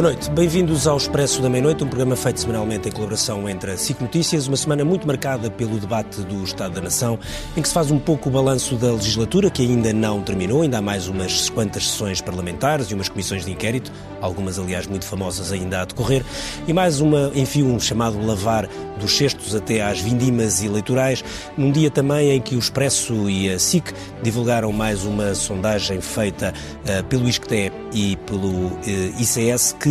Boa noite, bem-vindos ao Expresso da Meia-Noite, um programa feito semanalmente em colaboração entre a SIC Notícias, uma semana muito marcada pelo debate do Estado da Nação, em que se faz um pouco o balanço da legislatura, que ainda não terminou, ainda há mais umas quantas sessões parlamentares e umas comissões de inquérito, algumas aliás muito famosas ainda a decorrer, e mais uma, enfim, um chamado lavar dos cestos até às vindimas eleitorais, num dia também em que o Expresso e a SIC divulgaram mais uma sondagem feita uh, pelo ISCTE e pelo uh, ICS, que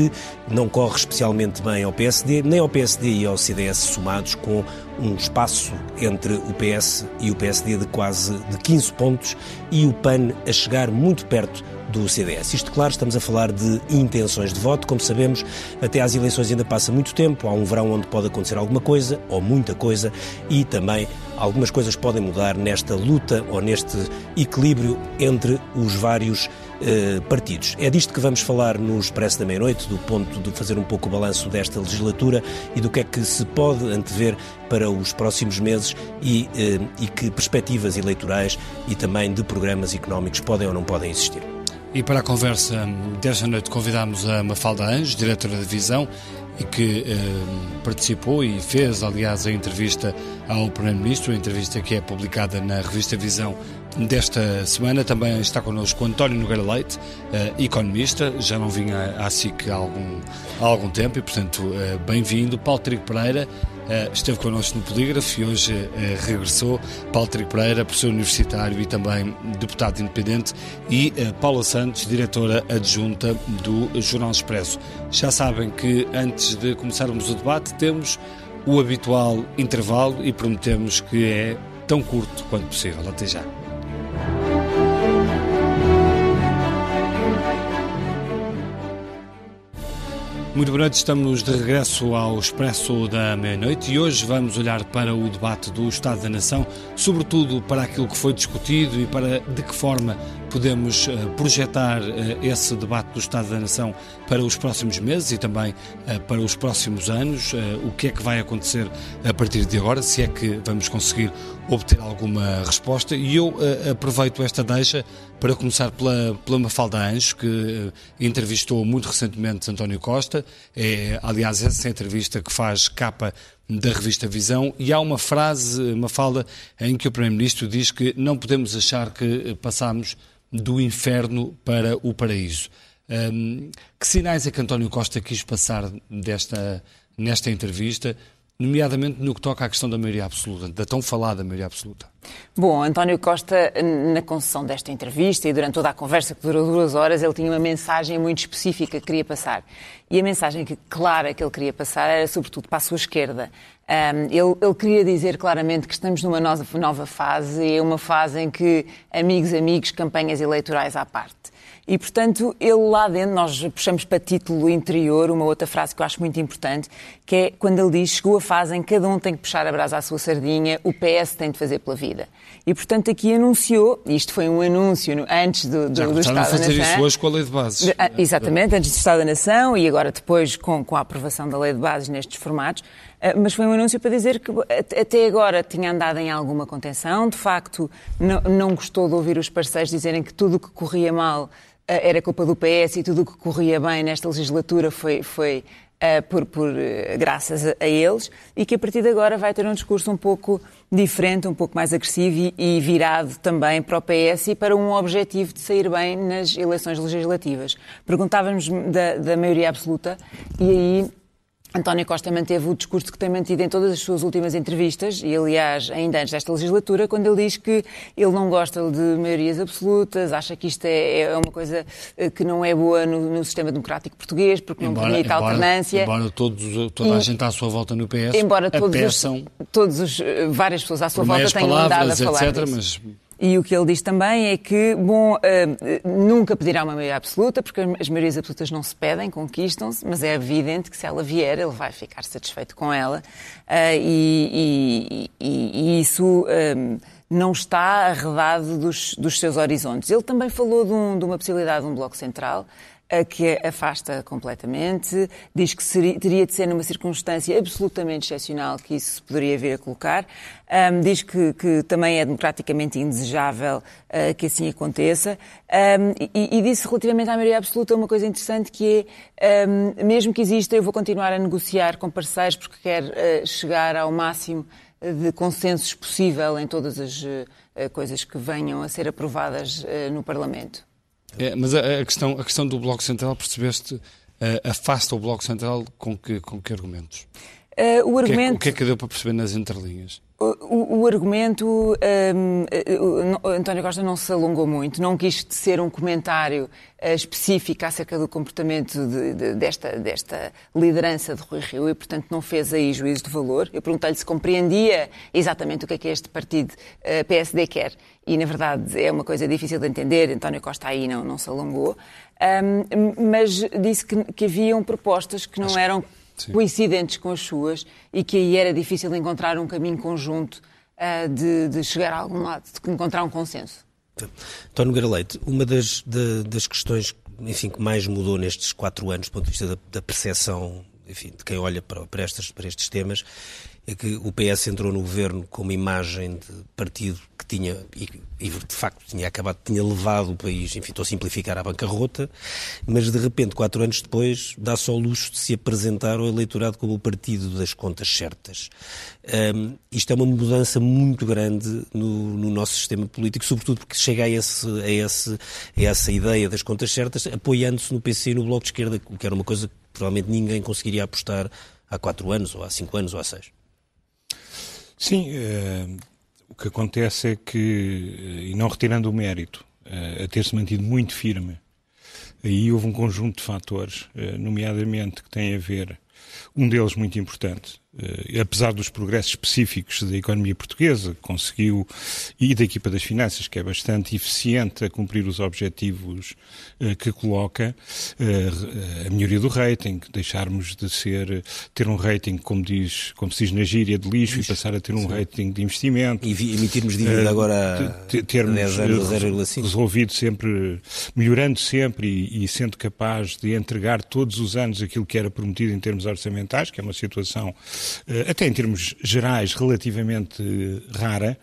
não corre especialmente bem ao PSD, nem ao PSD e ao CDS somados, com um espaço entre o PS e o PSD de quase de 15 pontos e o PAN a chegar muito perto do CDS. Isto, claro, estamos a falar de intenções de voto. Como sabemos, até às eleições ainda passa muito tempo. Há um verão onde pode acontecer alguma coisa, ou muita coisa, e também algumas coisas podem mudar nesta luta ou neste equilíbrio entre os vários eh, partidos. É disto que vamos falar no Expresso da Meia-Noite, do ponto de fazer um pouco o balanço desta legislatura e do que é que se pode antever para os próximos meses e, eh, e que perspectivas eleitorais e também de programas económicos podem ou não podem existir. E para a conversa desta noite convidámos a Mafalda Anjos, diretora da Visão, e que eh, participou e fez, aliás, a entrevista ao Primeiro-Ministro, a entrevista que é publicada na revista Visão desta semana. Também está connosco António Nogueira Leite, uh, economista, já não vinha à SIC há algum, há algum tempo e, portanto, uh, bem-vindo. Paulo Trigo Pereira uh, esteve connosco no Polígrafo e hoje regressou. Paulo Trigo Pereira, professor universitário e também deputado independente, e Paula Santos, diretora adjunta do Jornal Expresso. Já sabem que antes de começarmos o debate temos o habitual intervalo e prometemos que é tão curto quanto possível. Até já. Muito boa noite, estamos de regresso ao Expresso da Meia-Noite e hoje vamos olhar para o debate do Estado da Nação, sobretudo para aquilo que foi discutido e para de que forma podemos uh, projetar uh, esse debate do Estado da Nação para os próximos meses e também uh, para os próximos anos, o que é que vai acontecer a partir de agora, se é que vamos conseguir obter alguma resposta. E eu aproveito esta deixa para começar pela, pela Mafalda Anjos, que entrevistou muito recentemente António Costa, é aliás essa entrevista que faz capa da revista Visão, e há uma frase, Mafalda, em que o Primeiro-Ministro diz que não podemos achar que passamos do inferno para o paraíso. Um, que sinais é que António Costa quis passar desta, nesta entrevista, nomeadamente no que toca à questão da maioria absoluta, da tão falada maioria absoluta? Bom, António Costa, na concessão desta entrevista e durante toda a conversa que durou duas horas, ele tinha uma mensagem muito específica que queria passar. E a mensagem que, clara que ele queria passar era, sobretudo, para a sua esquerda. Um, ele, ele, queria dizer claramente que estamos numa nova, fase, é uma fase em que amigos, amigos, campanhas eleitorais à parte. E, portanto, ele lá dentro, nós puxamos para título interior uma outra frase que eu acho muito importante, que é quando ele diz: chegou a fase em que cada um tem que puxar a brasa à sua sardinha, o PS tem de fazer pela vida. E, portanto, aqui anunciou, isto foi um anúncio no, antes do, do, Já do Estado a fazer da Nação. isso hoje com a Lei de Bases. Ah, exatamente, antes do Estado da Nação e agora depois com, com a aprovação da Lei de Bases nestes formatos. Ah, mas foi um anúncio para dizer que até agora tinha andado em alguma contenção, de facto não, não gostou de ouvir os parceiros dizerem que tudo o que corria mal era culpa do PS e tudo o que corria bem nesta legislatura foi, foi uh, por, por uh, graças a, a, eles, e que a partir de agora vai ter um discurso um pouco diferente, um pouco mais agressivo e, e virado também para o PS e para um objetivo de sair bem nas eleições legislativas. Perguntávamos da, da maioria absoluta e aí António Costa manteve o discurso que tem mantido em todas as suas últimas entrevistas, e aliás, ainda antes desta legislatura, quando ele diz que ele não gosta de maiorias absolutas, acha que isto é, é uma coisa eh, que não é boa no, no sistema democrático português, porque embora, não permite embora, alternância. Embora todos, toda a gente à sua volta no PS embora todos os, todos os, eh, várias pessoas à sua volta tenham andado a falar etc, disso. Mas e o que ele diz também é que, bom, uh, nunca pedirá uma maioria absoluta, porque as maiorias absolutas não se pedem, conquistam-se, mas é evidente que se ela vier, ele vai ficar satisfeito com ela. Uh, e, e, e, isso. Um, não está arredado dos, dos, seus horizontes. Ele também falou de, um, de, uma possibilidade de um bloco central, que afasta completamente, diz que seria, teria de ser numa circunstância absolutamente excepcional que isso se poderia vir a colocar, um, diz que, que, também é democraticamente indesejável uh, que assim aconteça, um, e, e, disse relativamente à maioria absoluta uma coisa interessante que é, um, mesmo que exista, eu vou continuar a negociar com parceiros porque quero uh, chegar ao máximo de consensos possível em todas as uh, coisas que venham a ser aprovadas no Parlamento. É, mas a, a, questão, a questão do Bloco Central, percebeste, uh, afasta o Bloco Central com que, com que argumentos? Uh, o, argumento... o, que é, o que é que deu para perceber nas entrelinhas? O, o, argumento, um, o António Costa não se alongou muito, não quis ser um comentário uh, específico acerca do comportamento de, de, desta, desta liderança de Rui Rio e, portanto, não fez aí juízo de valor. Eu perguntei-lhe se compreendia exatamente o que é que este partido uh, PSD quer e, na verdade, é uma coisa difícil de entender. António Costa aí não, não se alongou, um, mas disse que, que haviam propostas que não Acho... eram Sim. coincidentes com as suas e que aí era difícil encontrar um caminho conjunto uh, de, de, chegar a algum lado, de encontrar um consenso. António Nogueira Leite, uma das, de, das questões enfim, que mais mudou nestes quatro anos do ponto de vista da, da percepção enfim, de quem olha para, para, estas, para estes temas é que o PS entrou no governo com uma imagem de partido tinha, e, e, de facto tinha acabado, tinha levado o país, enfim, estou a simplificar, à bancarrota, mas de repente, quatro anos depois, dá-se ao luxo de se apresentar ao eleitorado como o partido das contas certas. Um, isto é uma mudança muito grande no, no, nosso sistema político, sobretudo porque chega a, esse, a, esse, a essa ideia das contas certas, apoiando-se no PC e no Bloco de Esquerda, o que era uma coisa que provavelmente ninguém conseguiria apostar há quatro anos, ou há cinco anos, ou há seis. Sim, uh, que acontece é que, eh, e não retirando o mérito, uh, a ter-se mantido muito firme, aí houve um conjunto de fatores, uh, nomeadamente que têm a ver, um deles muito importante, apesar dos progressos específicos da economia portuguesa, conseguiu, e da equipa das finanças, que é bastante eficiente a cumprir os objetivos uh, que coloca, uh, a melhoria do rating, deixarmos de ser, ter um rating, como, diz, como se diz na gíria, de lixo, e passar a ter um Sim. rating de investimento. E emitirmos dívida agora a termos 10 anos, 0,5. Resolvido sempre, melhorando sempre e, e sendo capaz de entregar todos os anos aquilo que era prometido em termos orçamentais, que é uma situação eh, até em termos gerais, relativamente rara.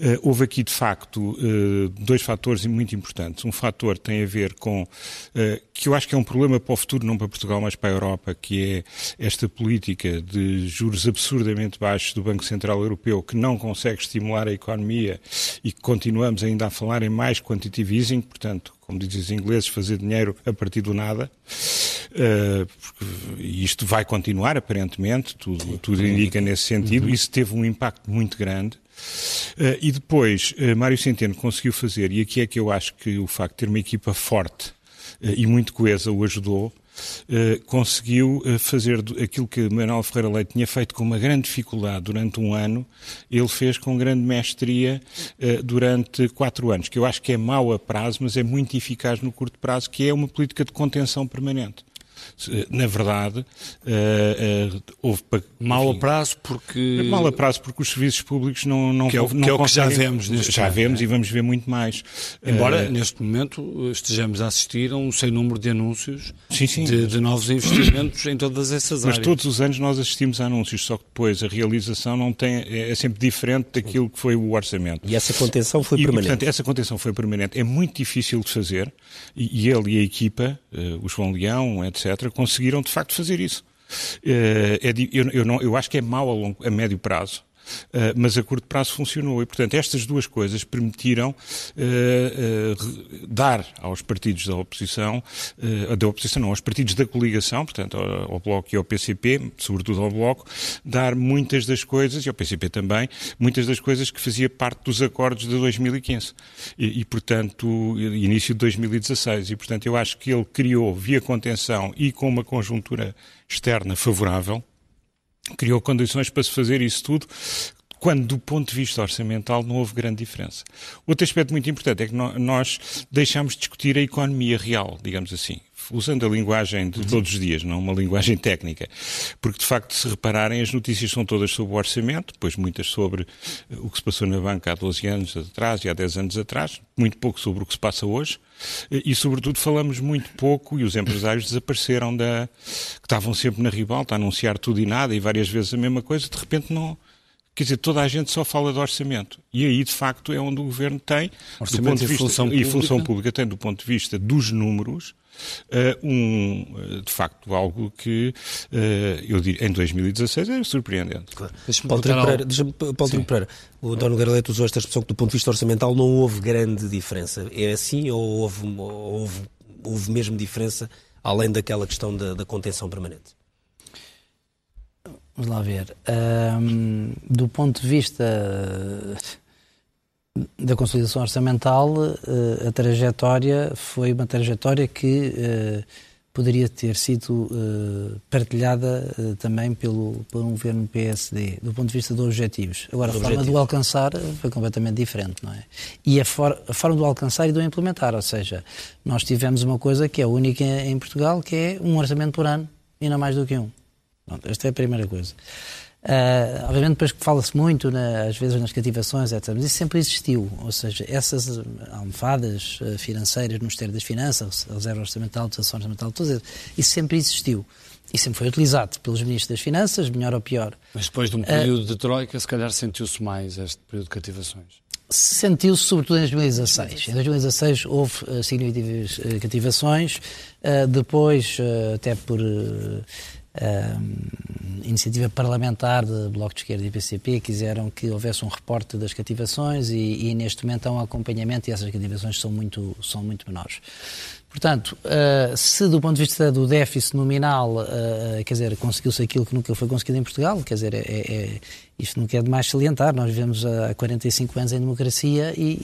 Eh, houve aqui, de facto, eh, dois fatores muito importantes. Um fator tem a ver com, que eu acho que é um problema para o futuro, não para Portugal, mas para a Europa, que é esta política de juros absurdamente baixos do Banco Central Europeu, que não consegue estimular a economia e que continuamos ainda a falar em mais quantitative easing, portanto, como dizem os ingleses, fazer dinheiro a partir do nada. Uh, e isto vai continuar, aparentemente, tudo, tudo indica nesse sentido. Uhum. Isso teve um impacto muito grande. Uh, e depois, uh, Mário Centeno conseguiu fazer, e aqui é que eu acho que o facto de ter uma equipa forte e muito coesa o ajudou, eh, conseguiu uh, fazer aquilo que Manuel Ferreira Leite tinha feito com uma grande dificuldade durante um ano, ele fez com grande mestria uh, durante quatro anos, que eu acho que é mau a prazo, mas é muito eficaz no curto prazo, que é uma política de contenção permanente na verdade, uh, uh, houve... Mal a prazo porque... Mal a prazo porque os serviços públicos não, não, que é o, não que, é o que já vemos neste Já vemos é. e vamos ver muito mais. Embora, uh, neste momento, estejamos a assistir a um sem número de anúncios sim, sim. De, de, novos investimentos em todas essas áreas. Mas todos os anos nós assistimos a anúncios, só que depois a realização não tem, é, é sempre diferente daquilo que foi o orçamento. E essa contenção foi e, permanente. Portanto, essa contenção foi permanente. É muito difícil de fazer e, e ele e a equipa, o João Leão, etc., conseguiram de facto fazer isso. Eh, é, eu, eu, não, eu acho que é mau a, longo, a médio prazo. Uh, mas a curto prazo funcionou. E, portanto, estas duas coisas permitiram uh, uh, dar aos partidos da oposição, da oposição não, aos partidos da coligação, portanto, ao, ao, Bloco e ao PCP, sobretudo ao Bloco, dar muitas das coisas, e ao PCP também, muitas das coisas que fazia parte dos acordos de 2015. E, e portanto, início de 2016. E, portanto, eu acho que ele criou, via contenção e com uma conjuntura externa favorável, criou condições para se fazer isso tudo quando do ponto de vista orçamental não houve grande diferença. Outro aspecto muito importante é que nós deixámos de discutir a economia real, digamos assim usando a linguagem de todos os dias, não uma linguagem técnica. Porque, de facto, se repararem, as notícias são todas sobre o orçamento, depois muitas sobre o que se passou na banca há 12 anos atrás e há 10 anos atrás, muito pouco sobre o que se passa hoje, e, sobretudo, falamos muito pouco, e os empresários desapareceram da. que estavam sempre na ribalta a anunciar tudo e nada, e várias vezes a mesma coisa, de repente não. Quer dizer, toda a gente só fala de orçamento. E aí, de facto, é onde o governo tem, orçamento do ponto de vista, e função, e função pública tem, do ponto de vista dos números, um, eh, de facto, algo que uh, eu diria, em 2016 era surpreendente. Claro. Deixa-me Paulo Pereira, deixa Paulo Pereira, o Dona Garleto usou esta expressão que do ponto de vista orçamental não houve grande diferença. É assim ou houve, houve, houve mesmo diferença além daquela questão da, da contenção permanente? Vamos lá ver. Um, do ponto de vista da consolidação orçamental, eh, a trajetória foi uma trajetória que eh, poderia ter sido eh, partilhada também pelo, um governo PSD, do ponto de vista dos objetivos. Agora, a forma de o alcançar foi completamente diferente, não é? E a, for, a forma de o alcançar e de o implementar, ou seja, nós tivemos uma coisa que é única em Portugal, que é um orçamento por ano, e não mais do que um. Pronto, esta é a primeira coisa. Uh, obviamente depois que fala-se muito, na, às vezes nas cativações, etc. Mas isso sempre existiu. Ou seja, essas almofadas uh, financeiras no Ministério das Finanças, a reserva orçamental, a dotação orçamental, tudo isso sempre existiu. E sempre foi utilizado pelos ministros das Finanças, melhor ou pior. Mas depois de um período uh, de troika, se calhar sentiu-se mais este período de cativações. Sentiu-se sobretudo em 2016. Em 2016 houve uh, significativas uh, cativações, uh, depois, até por iniciativa parlamentar de Bloco de Esquerda e PCP quiseram que houvesse um reporte das cativações e, e neste momento há um acompanhamento e essas cativações são muito, são muito menores. Portanto, uh, se do ponto de vista do déficit nominal, uh, quer dizer, conseguiu-se aquilo que nunca foi conseguido em Portugal, quer dizer, é, é, isto nunca é demais salientar, nós vivemos há 45 anos em democracia e,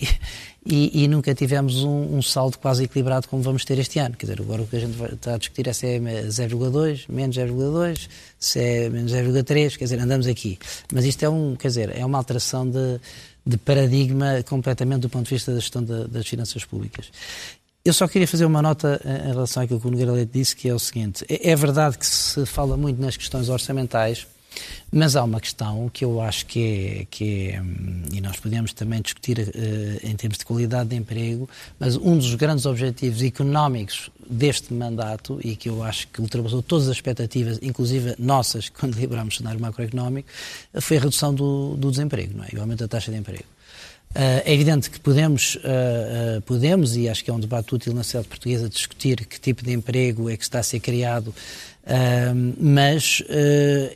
e, e nunca tivemos um, um, saldo quase equilibrado como vamos ter este ano. Quer dizer, agora o que a gente está a discutir é se é 0,2, menos 0,2, se é menos 0,3, quer dizer, andamos aqui. Mas isto é, um, quer dizer, é uma alteração de, de paradigma completamente do ponto de vista da gestão de, das finanças públicas. Eu só queria fazer uma nota em relação àquilo que o Nogueira Leite disse, que é o seguinte. É, é verdade que se fala muito nas questões orçamentais, mas há uma questão que eu acho que é, que é e nós podemos também discutir uh, em termos de qualidade de emprego, mas um dos grandes objetivos económicos deste mandato, e que eu acho que ultrapassou todas as expectativas, inclusive nossas, quando liberámos o cenário macroeconómico, foi a redução do, do desemprego, não é? o aumento da taxa de emprego. Uh, é evidente que podemos, uh, uh, podemos, e acho que é um debate útil na sociedade portuguesa, discutir que tipo de emprego é que está a ser criado, mas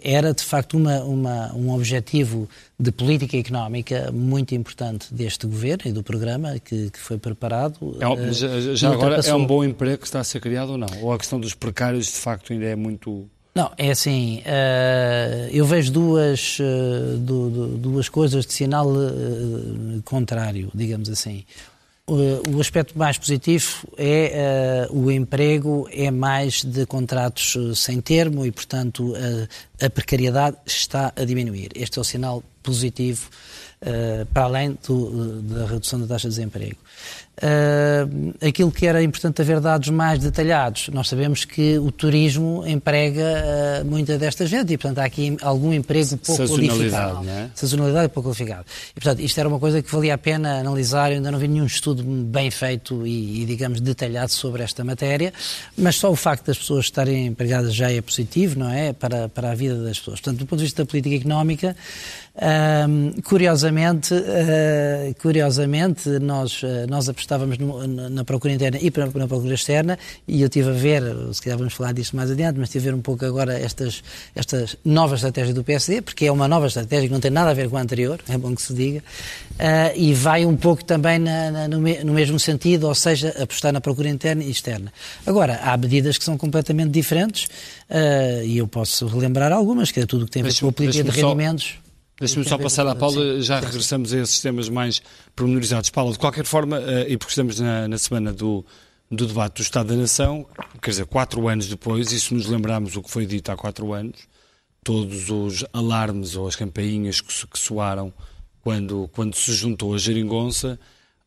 era de facto uma, uma, um objetivo de política económica muito importante deste governo e do programa que, que foi preparado. É, já, já agora é um bom emprego que está a ser criado ou não? Ou a questão dos precários de facto ainda é muito não, é assim, uh, eu vejo duas, uh, du, du, duas coisas de sinal uh, contrário, digamos assim. O aspecto mais positivo é o emprego é mais de contratos sem termo e, portanto, a precariedade está a diminuir. Este é o sinal positivo para além do, da redução da taxa de desemprego. Uh, aquilo que era importante haver dados mais detalhados. Nós sabemos que o turismo emprega uh, muita desta gente e, portanto, há aqui algum emprego pouco qualificado. É? Sazonalidade pouco qualificado. E, portanto, isto era uma coisa que valia a pena analisar. Eu ainda não vi nenhum estudo bem feito e, e, digamos, detalhado sobre esta matéria, mas só o facto das pessoas estarem empregadas já é positivo, não é? Para, para a vida das pessoas. Portanto, do ponto de vista da política económica, uh, curiosamente, curiosamente, nós, nós apostamos estávamos no, na, na, procura interna e na, na, procura externa, e eu estive a ver, se calhar vamos falar disso mais adiante, mas estive a ver um pouco agora estas, estas novas estratégias do PSD, porque é uma nova estratégia que não tem nada a ver com a anterior, é bom que se diga, uh, e vai um pouco também na, no, me, no, mesmo sentido, ou seja, apostar na procura interna e externa. Agora, há medidas que são completamente diferentes, uh, e eu posso relembrar algumas, que é tudo o que tem a ver com a política de rendimentos. Deixa-me só passar à Paula, já regressamos a esses temas mais pormenorizados. Paula, de qualquer forma, eh, e porque estamos na, na semana do, do debate do Estado da Nação, quer dizer, quatro anos depois, e se nos lembrarmos o que foi dito há quatro anos, todos os alarmes ou as campainhas que, que soaram quando, quando se juntou a geringonça,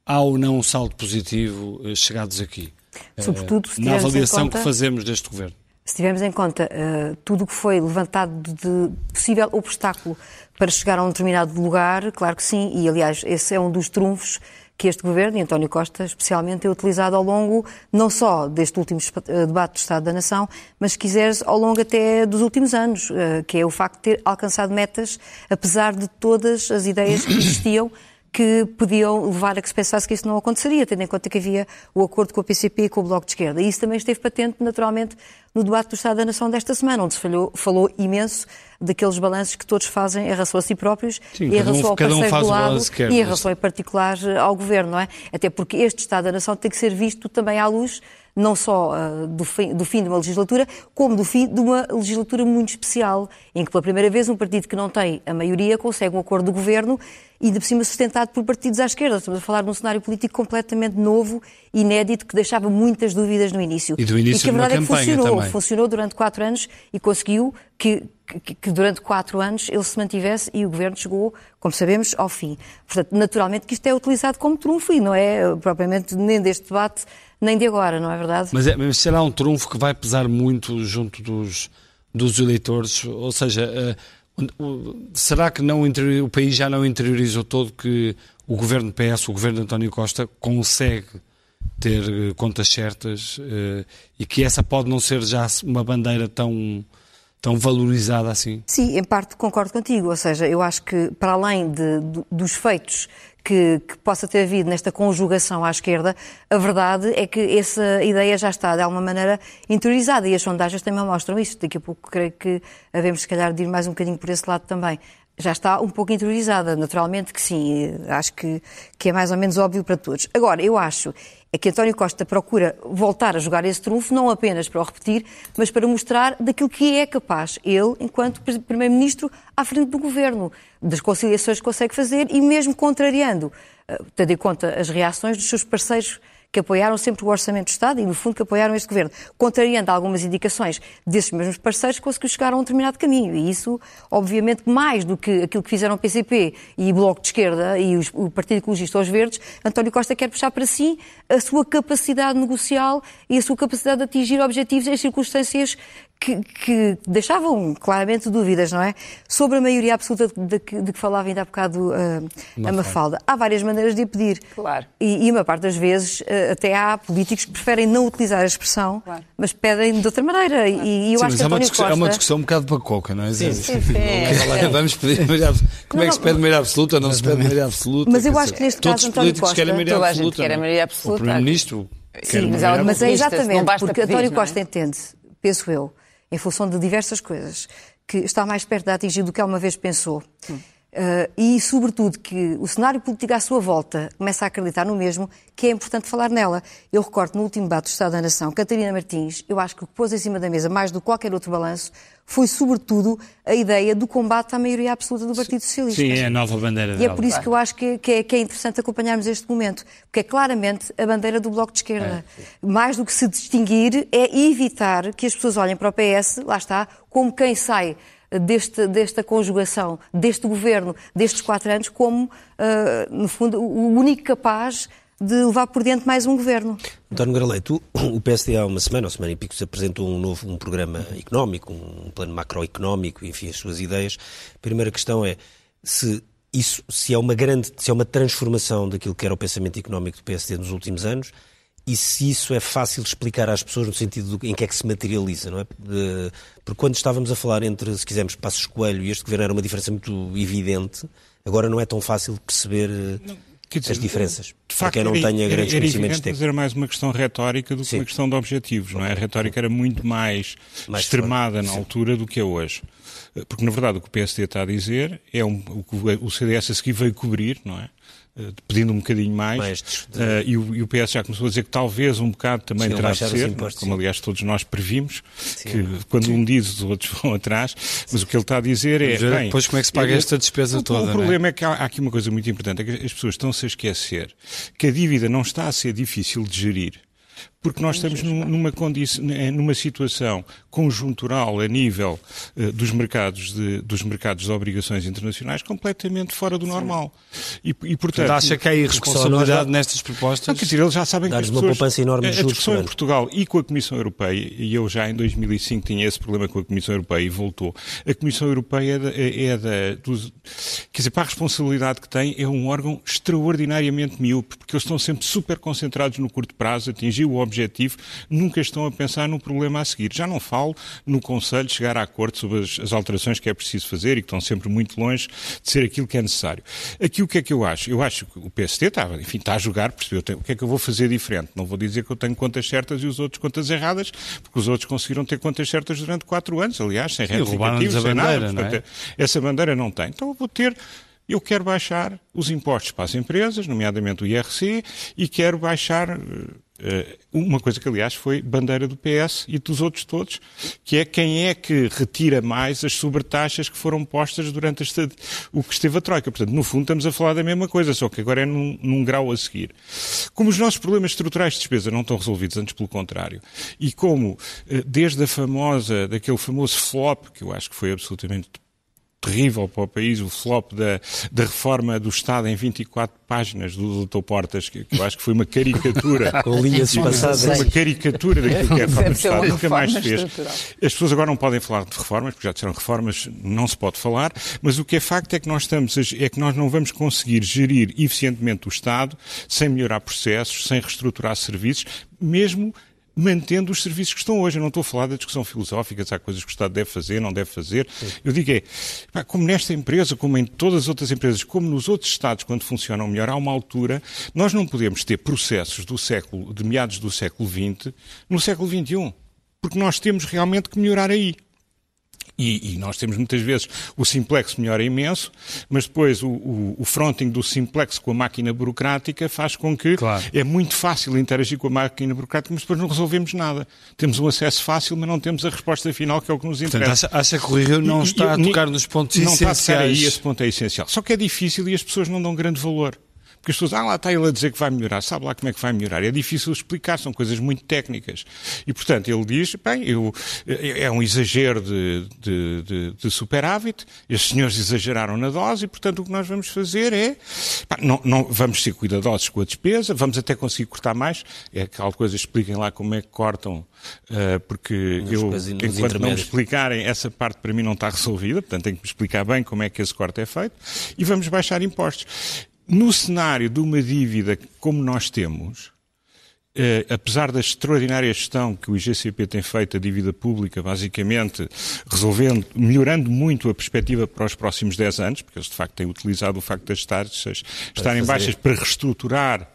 há ou não um saldo positivo uh, chegados aqui? Sobretudo se na avaliação conta... que fazemos deste governo se tivermos em conta uh, tudo o que foi levantado de possível obstáculo para chegar a um determinado lugar, claro que sim, e aliás, esse é um dos trunfos que este governo, e António Costa especialmente, tem utilizado ao longo não só deste último eh, debate do Estado da Nação, mas se quiseres ao longo até dos últimos anos, eh, que é o facto de ter alcançado metas, apesar de todas as ideias que existiam que podiam levar a que se pensasse que isso não aconteceria, tendo em conta que havia o acordo com a PCP e com o Bloco de Esquerda. E isso também esteve patente, naturalmente, no debate do Estado da Nação desta semana, onde se falou, falou imenso daqueles balanços que todos fazem em relação a si próprios Sim, e em relação um, ao parceiro um do lado e em relação em particular ao Governo, não é? Até porque este Estado da Nação tem que ser visto também à luz não só uh, do, fim, do, fim, de uma legislatura, como do fim de uma legislatura muito especial, em que pela primeira vez um partido que não tem a maioria consegue um acordo do governo e de cima sustentado por partidos à esquerda. Estamos a falar de um cenário político completamente novo, inédito, que deixava muitas dúvidas no início. E do início e que a verdade é que funcionou. Também. Funcionou durante quatro anos e conseguiu que, que, que, durante quatro anos ele se mantivesse e o governo chegou, como sabemos, ao fim. Portanto, naturalmente que isto é utilizado como trunfo e não é propriamente nem deste debate nem de agora, não é verdade? Mas, é, mas será um trunfo que vai pesar muito junto dos, dos eleitores? Ou seja, uh, será que não o país já não interiorizou todo que o governo PS, o governo de António Costa, consegue ter uh, contas certas e que essa pode não ser já uma bandeira tão tão valorizada assim? Sim, em parte concordo contigo. Ou seja, eu acho que para além de, dos feitos que, que, possa ter havido nesta conjugação à esquerda, a verdade é que essa ideia já está, de alguma maneira, interiorizada e as sondagens também mostram isso. Daqui a pouco creio que havemos, se calhar, de ir mais um bocadinho por esse lado também. Já está um pouco interiorizada, naturalmente que sim, acho que, que é mais ou menos óbvio para todos. Agora, eu acho é que António Costa procura voltar a jogar esse trunfo, não apenas para o repetir, mas para mostrar daquilo que é capaz ele, enquanto Primeiro-Ministro, à frente do Governo, das conciliações que consegue fazer e mesmo contrariando, eh, tendo em conta as reações dos seus parceiros que apoiaram sempre o Orçamento do Estado e, no fundo, que apoiaram este governo, contrariando algumas indicações desses mesmos parceiros, conseguiu chegar a um determinado caminho. E isso, obviamente, mais do que aquilo que fizeram o PCP e o Bloco de Esquerda e o Partido Ecologista aos Verdes, António Costa quer puxar para si a sua capacidade negocial e a sua capacidade de atingir objetivos em circunstâncias que, que, deixavam claramente dúvidas, não é? Sobre a maioria absoluta de, de, de que falava ainda há bocado uh, a Mafalda. Há várias maneiras de pedir. Claro. E, e uma parte das vezes uh, até há políticos que preferem não utilizar a expressão, claro. mas pedem de outra maneira. Claro. E, e, eu sim, acho que é uma, Costa... é uma discussão um bocado para coca, não é? Sim, sim, sim. É. Vamos pedir maioria Como é que se pede maioria absoluta? Não se pede maioria absoluta? Mas eu acho que neste caso António Costa... querem maioria Toda absoluta. a gente quer a maioria absoluta. O Primeiro-Ministro Sim, mas, mas é exatamente, porque António Costa entende, penso eu, em função de diversas coisas, que está mais perto de atingir do que alguma vez pensou. Hum. Uh, e, sobretudo, que o cenário político à sua volta começa a acreditar no mesmo, que é importante falar nela. Eu recordo no último debate do Estado da Nação, Catarina Martins, eu acho que o que pôs em cima da mesa, mais do que qualquer outro balanço, foi, sobretudo, a ideia do combate à maioria absoluta do Partido Socialista. Sim, é a nova bandeira E é por isso que eu acho que, que, é, que, é, interessante acompanharmos este momento, porque é claramente a bandeira do Bloco de Esquerda. É. Mais do que se distinguir, é evitar que as pessoas olhem para o PS, lá está, como quem sai deste, desta conjugação, deste governo, destes quatro anos, como, uh, no fundo, o único capaz de levar por diante mais um governo. António Garaleito, o PSD há uma semana, ou semana e pico, apresentou um novo um programa económico, um plano macroeconómico, enfim, as suas ideias. A primeira questão é se isso se é uma grande, se é uma transformação daquilo que era o pensamento económico do PSD nos últimos anos e se isso é fácil de explicar às pessoas no sentido de em que é que se materializa, não é? Porque quando estávamos a falar entre, se quisermos, Passos Coelho e este governo era uma diferença muito evidente, agora não é tão fácil perceber não, dizer, as diferenças. De facto, para quem não era, tenha grandes era, conhecimentos técnicos. era mais uma questão retórica do que Sim. uma questão de objetivos, não é? A retórica era muito mais, mais extremada na altura do que é hoje. Porque, na verdade, o que o PSD está a dizer é um, o que o CDS a seguir veio cobrir, não é? Eh, pedindo um bocadinho mais, mais de... uh, e, o, e, o, PS já começou a dizer que talvez um bocado também terá de ser, impostos, como aliás todos nós previmos, sim. que quando sim. um diz os outros vão atrás, mas o que ele está a dizer é... Bem, depois como é que se paga esta despesa o, toda? O problema é? é que há, há, aqui uma coisa muito importante, é que as pessoas estão-se a esquecer que a dívida não está a ser difícil de gerir, porque nós estamos numa, numa situação conjuntural a nível uh, dos, mercados de, dos mercados de obrigações internacionais completamente fora do normal. E, e portanto, acha que há irresponsabilidade nestas propostas? Não, quer dizer, eles já sabem que as pessoas, uma poupança enorme a, a discussão em Portugal e com a Comissão Europeia, e eu já em 2005 tinha esse problema com a Comissão Europeia e voltou, a Comissão Europeia é da, é, é da dos, quer dizer, para a responsabilidade que tem, é um órgão extraordinariamente miúpe, porque eles estão sempre super concentrados no curto prazo, atingir o objetivo, nunca estão a pensar no problema a seguir. Já não falo no Conselho chegar a acordo sobre as, as alterações que é preciso fazer e que estão sempre muito longe de ser aquilo que é necessário. Aqui o que é que eu acho? Eu acho que o PST está, enfim, está a jogar, percebeu o que é que eu vou fazer diferente. Não vou dizer que eu tenho contas certas e os outros contas erradas, porque os outros conseguiram ter contas certas durante quatro anos, aliás, sem retificativos, sem bandeira, nada. Portanto, é? Essa bandeira não tem. Então eu vou ter eu quero baixar os impostos para as empresas, nomeadamente o IRC, e quero baixar uh, uma coisa que, aliás, foi bandeira do PS e dos outros todos, que é quem é que retira mais as sobretaxas que foram postas durante este, o que esteve a Troika. Portanto, no fundo, estamos a falar da mesma coisa, só que agora é num, num grau a seguir. Como os nossos problemas estruturais de despesa não estão resolvidos, antes pelo contrário, e como, uh, desde a famosa, daquele famoso flop, que eu acho que foi absolutamente terrível para o país, o flop da, da reforma do Estado em 24 páginas do Dr. Portas, que, que eu acho que foi uma caricatura. Com linhas passadas. Uma caricatura daquilo que é a reforma do Estado. Nunca mais fez. As pessoas agora não podem falar de reformas, porque já disseram reformas, não se pode falar, mas o que é facto é que nós estamos, é que nós não vamos conseguir gerir eficientemente o Estado sem melhorar processos, sem reestruturar serviços, mesmo mantendo os serviços que estão hoje. Eu não estou a falar da discussão filosófica, se há coisas que o Estado deve fazer, não deve fazer. Sim. Eu digo é, pá, como nesta empresa, como em todas as outras empresas, como nos outros Estados, quando funcionam melhor, há uma altura, nós não podemos ter processos do século, de meados do século XX, no século XXI. Porque nós temos realmente que melhorar aí. E, e, nós temos muitas vezes o simplex melhora imenso, mas depois o, o, o, fronting do simplex com a máquina burocrática faz com que claro. é muito fácil interagir com a máquina burocrática, mas depois não resolvemos nada. Temos um acesso fácil, mas não temos a resposta final, que é o que nos interessa. Portanto, acha, acha que o Rio não e, está a tocar nos pontos não essenciais? Não está a tocar aí, esse ponto é essencial. Só que é difícil e as pessoas não dão grande valor. Porque as pessoas, ah, lá está ele a dizer que vai melhorar, sabe lá como é que vai melhorar. É difícil explicar, são coisas muito técnicas. E, portanto, ele diz, bem, eu, é, é um exagero de, de, de, de superávit, estes senhores exageraram na dose e, portanto, o que nós vamos fazer é, pá, não, não, vamos ser cuidadosos com a despesa, vamos até conseguir cortar mais. É aquela coisa, expliquem lá como é que cortam, uh, porque nos eu, enquanto não me explicarem, essa parte para mim não está resolvida, portanto, tenho que me explicar bem como é que esse corte é feito, e vamos baixar impostos no cenário de uma dívida como nós temos, eh, apesar da extraordinária gestão que o IGCP tem feito, a dívida pública, basicamente resolvendo, melhorando muito a perspectiva para os próximos 10 anos, porque eles de facto têm utilizado o facto das taxas estarem baixas para reestruturar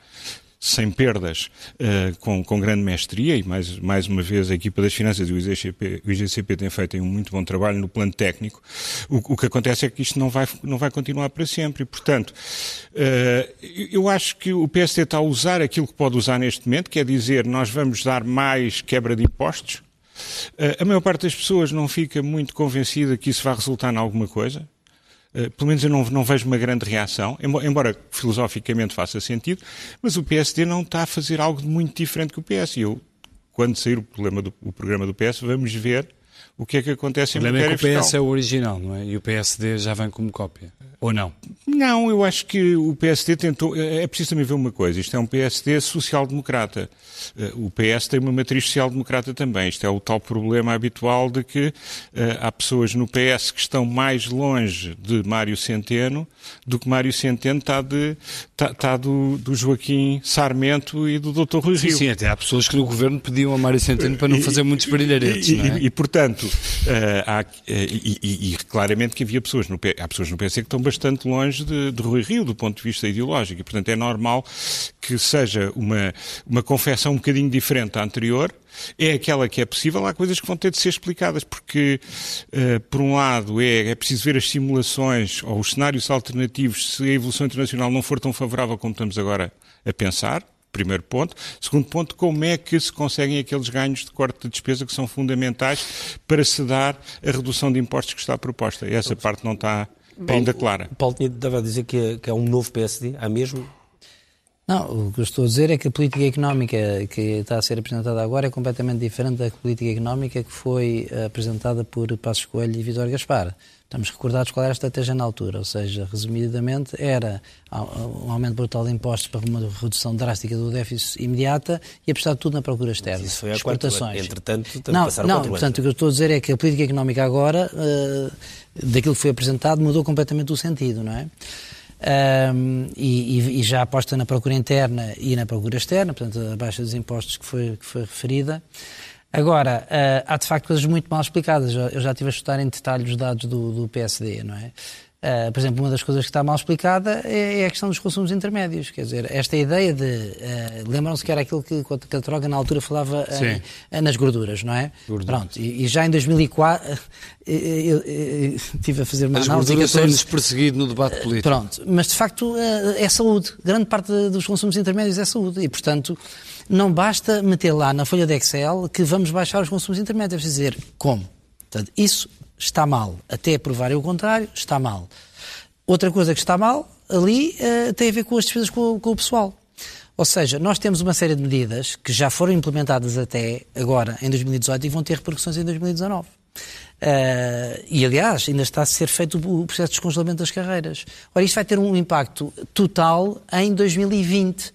sem perdas, uh, com, com grande mestria, e mais, mais uma vez a equipa das finanças e o IGCP, o IGCP tem feito um muito bom trabalho no plano técnico. O, o, que acontece é que isto não vai, não vai continuar para sempre. E, portanto, uh, eu acho que o PST está a usar aquilo que pode usar neste momento, que é dizer nós vamos dar mais quebra de impostos. Uh, a maior parte das pessoas não fica muito convencida que isso vai resultar em alguma coisa. Eh, pelo menos eu não, não, vejo uma grande reação, embora filosoficamente faça sentido, mas o PSD não está a fazer algo muito diferente que o PS. E eu, quando sair o, do, o programa do PS, vamos ver o que é que acontece em matéria fiscal. O é que o PS é o original, não é? E o PSD já vem como cópia. Ou não? Não, eu acho que o PSD tentou. É, é preciso também ver uma coisa. Isto é um PSD social-democrata. Eh, o PS tem uma matriz social-democrata também. Isto é o tal problema habitual de que uh, há pessoas no PS que estão mais longe de Mário Centeno do que Mário Centeno está, de, está, está do, do, Joaquim Sarmento e do Dr. Rui Rio. Sim, sim, até há pessoas que no governo pediam a Mário Centeno para não fazer muitos brilharetes. E, é? e, e, portanto, uh, há, uh, e, e, claramente que havia pessoas no, há pessoas no PS que estão bastante longe de, de Rui Rio do ponto de vista ideológico e, portanto, é normal que seja uma, uma confecção um bocadinho diferente da anterior, é aquela que é possível, há coisas que vão ter de ser explicadas, porque, uh, por um lado, é, é preciso ver as simulações ou os cenários alternativos se a evolução internacional não for tão favorável como estamos agora a pensar. Primeiro ponto. Segundo ponto, como é que se conseguem aqueles ganhos de corte de despesa que são fundamentais para se dar a redução de impostos que está proposta. Essa parte não está Paulo, ainda clara. Paulo estava a dizer que é, que é um novo PSD, há mesmo? Não, o que eu estou a dizer é que a política económica que está a ser apresentada agora é completamente diferente da política económica que foi apresentada por Passos Coelho e Vitor Gaspar. Estamos recordados qual era a estratégia na altura, ou seja, resumidamente, era um aumento brutal de impostos para uma redução drástica do déficit imediata e apostar tudo na procura externa. Mas isso foi exportações. Entretanto, não, não portanto, o que eu estou a dizer é que a política económica agora, uh, daquilo que foi apresentado, mudou completamente o sentido, não é? Um, e, e, já aposta na procura interna e na procura externa, portanto, a baixa dos impostos que foi, que foi referida. Agora, uh, há de facto coisas muito mal explicadas. Eu já estive a estudar em detalhe os dados do, do PSD, não é? Uh, por exemplo, uma das coisas que está mal explicada é, é, a questão dos consumos intermédios. Quer dizer, esta ideia de. Uh, Lembram-se que era aquilo que, que a Troga na altura falava uh, nas gorduras, não é? Gorduras. Pronto, e, e, já em 2004 eu, eu, eu, estive a fazer uma As análise. As gorduras têm-nos perseguido no debate político. Pronto, mas de facto é saúde. Grande parte dos consumos intermédios é saúde. E, portanto, não basta meter lá na folha de Excel que vamos baixar os consumos intermédios. É dizer como. Portanto, isso está mal. Até provarem o contrário, está mal. Outra coisa que está mal ali uh, tem a ver com as despesas com, com, o pessoal. Ou seja, nós temos uma série de medidas que já foram implementadas até agora, em 2018, e vão ter repercussões em 2019. Uh, eh, e, aliás, ainda está a ser feito o processo de descongelamento das carreiras. Ora, isto vai ter um impacto total em 2020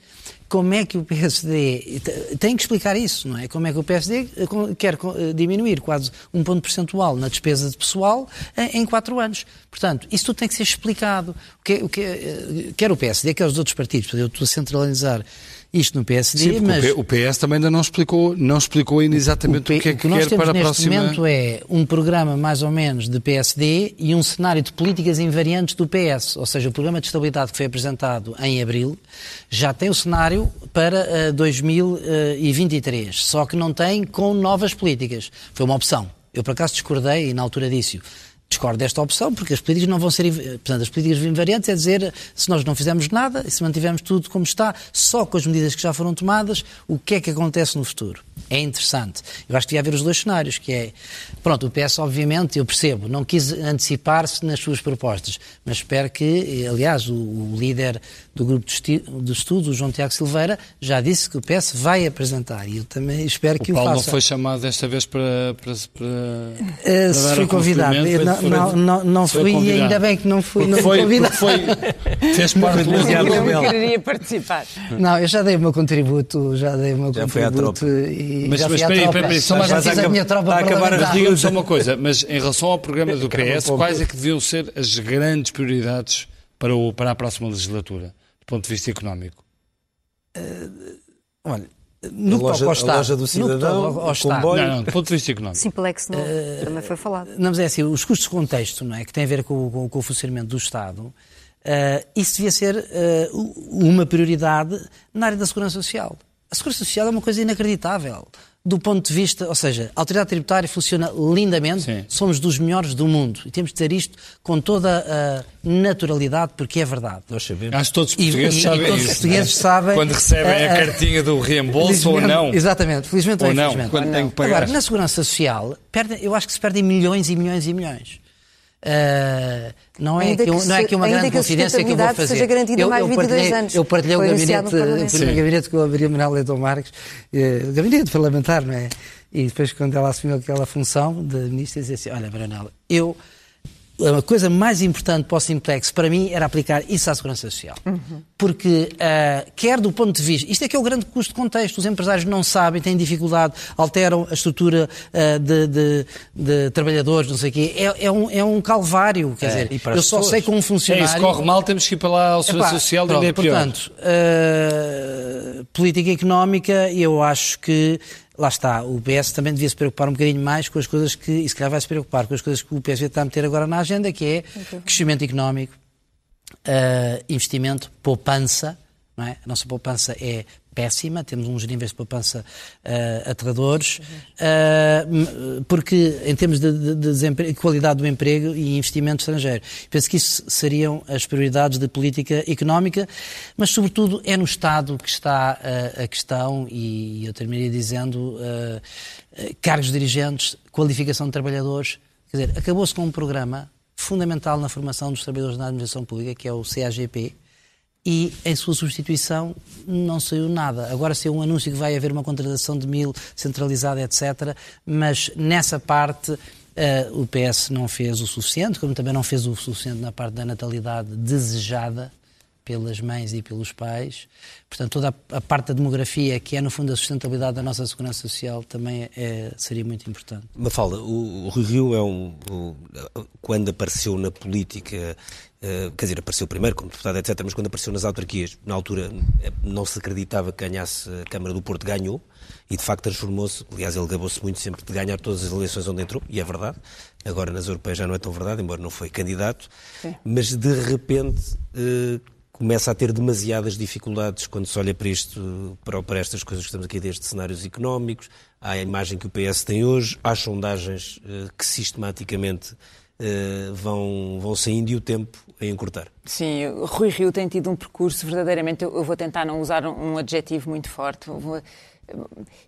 como é que o PSD tem que explicar isso, não é? Como é que o PSD eh, quer eh, diminuir quase um ponto percentual na despesa de pessoal em quatro anos. Portanto, isso tudo tem que ser explicado. O que, o que, eh, quer o PSD, quer os outros partidos. Eu estou a centralizar isto no PSD, Sim, mas... o PS também ainda não explicou, não explicou ainda exatamente o, o que é que, que quer para a próxima... O que nós temos neste momento é um programa mais ou menos de PSD e um cenário de políticas invariantes do PS, ou seja, o programa de estabilidade que foi apresentado em abril já tem o cenário para uh, 2023, só que não tem com novas políticas. Foi uma opção. Eu, por acaso, discordei e na altura disse discordo desta opção, porque as políticas não vão ser. Portanto, as políticas invariantes é dizer, se nós não fizermos nada e se mantivermos tudo como está, só com as medidas que já foram tomadas, o que é que acontece no futuro? É interessante. Eu acho que devia haver os dois cenários, que é. Pronto, o PS, obviamente, eu percebo, não quis antecipar-se nas suas propostas, mas espero que, aliás, o, o líder do grupo de, de estudo, o João Tiago Silveira, já disse que o PS vai apresentar e eu também espero o que Paulo o faça. não foi chamado desta vez para. para, para, uh, para foi convidado. Não, não, não, não fui e ainda bem que não fui. Não foi, convidado. foi, fez parte do Eu queria participar. Não, eu já dei o meu contributo, já dei o meu já contributo. E mas, já mas espera aí, espera aí, só mas fiz a minha tropa para acabar Diga-me só uma coisa, mas em relação ao programa do PS, quais é que deviam ser as grandes prioridades para, o, para a próxima legislatura? Ponto de vista económico? Uh, olha, no a loja, ao Estado, a loja do cidadão, ao, ao Não, não, do ponto de vista económico. Simplex não, uh, também foi falado. Não, mas é assim, os custos de contexto, não é, que têm a ver com, com, com o funcionamento do Estado, uh, isso devia ser uh, uma prioridade na área da segurança social. A segurança social é uma coisa inacreditável do ponto de vista, ou seja, a autoridade tributária funciona lindamente, Sim. somos dos melhores do mundo e temos de ter isto com toda a naturalidade, porque é verdade. Nós sabemos. Acho que todos os portugueses e, sabem e todos isso. Os portugueses é? sabem Quando recebem a, a, cartinha do reembolso ou não. Exatamente, felizmente ou, ou não. Infelizmente. Quando pagar. Agora, na segurança social, perde, eu acho que se perdem milhões e milhões e milhões. Uh, não, é que, que, não é que uma grande confidência que eu vou fazer. Seja garantida eu, mais eu partilhei, anos. Eu partilhei o gabinete, o gabinete com a Maria Manuel Leitão Marques, uh, o gabinete parlamentar, não é? E depois, quando ela assumiu aquela função de ministra, dizia assim: Olha, Maranela, eu. A coisa mais importante para o Simplex, para mim, era aplicar isso à Segurança Social. Uhum. Porque, uh, quer do ponto de vista. Isto é que é o grande custo de contexto. Os empresários não sabem, têm dificuldade, alteram a estrutura uh, de, de, de, trabalhadores, não sei o quê. É, é, um, é um calvário. Quer é, dizer, eu só sei como funcionário. É, isso corre mal, temos que ir para lá ao Segurança Social, pronto, ainda é pior. Portanto, uh, política económica, eu acho que lá está, o PS também devia se preocupar um bocadinho mais com as coisas que, e se calhar vai se preocupar com as coisas que o PSD está a meter agora na agenda, que é okay. crescimento económico, uh, investimento, poupança, não é? A nossa poupança é péssima, temos uns níveis de poupança uh, aterradores, uh, porque em termos de, de, de qualidade do emprego e investimento estrangeiro. Penso que isso seriam as prioridades de política económica, mas sobretudo é no Estado que está uh, a questão, e eu terminaria dizendo cargos dirigentes, qualificação de trabalhadores, quer dizer, acabou-se com um programa fundamental na formação dos trabalhadores na administração pública, que é o CAGP, e em sua substituição não saiu nada. Agora saiu um anúncio que vai haver uma contratação de mil centralizada, etc. Mas nessa parte uh, o PS não fez o suficiente, como também não fez o suficiente na parte da natalidade desejada pelas mães e pelos pais. Portanto, toda a, parte da demografia, que é no fundo a sustentabilidade da nossa segurança social, também é, seria muito importante. Mafalda, o, o Rio é um. O, quando apareceu na política Uh, quer dizer, apareceu primeiro como deputado, etc., mas quando apareceu nas autarquias, na altura eh, não se acreditava que ganhasse a Câmara do Porto, ganhou, e de facto transformou-se, aliás, ele gabou-se muito sempre de ganhar todas as eleições onde entrou, e é verdade, agora nas europeias já não é tão verdade, embora não foi candidato, Sim. mas de repente uh, começa a ter demasiadas dificuldades quando se olha para isto, para, para estas coisas que estamos aqui desde cenários económicos, a imagem que o PS tem hoje, há sondagens uh, que sistematicamente uh, vão, vão saindo e o tempo a encurtar. Sim, Rui Rio tem tido um percurso verdadeiramente, eu, eu vou tentar não usar um, um adjetivo muito forte, vou,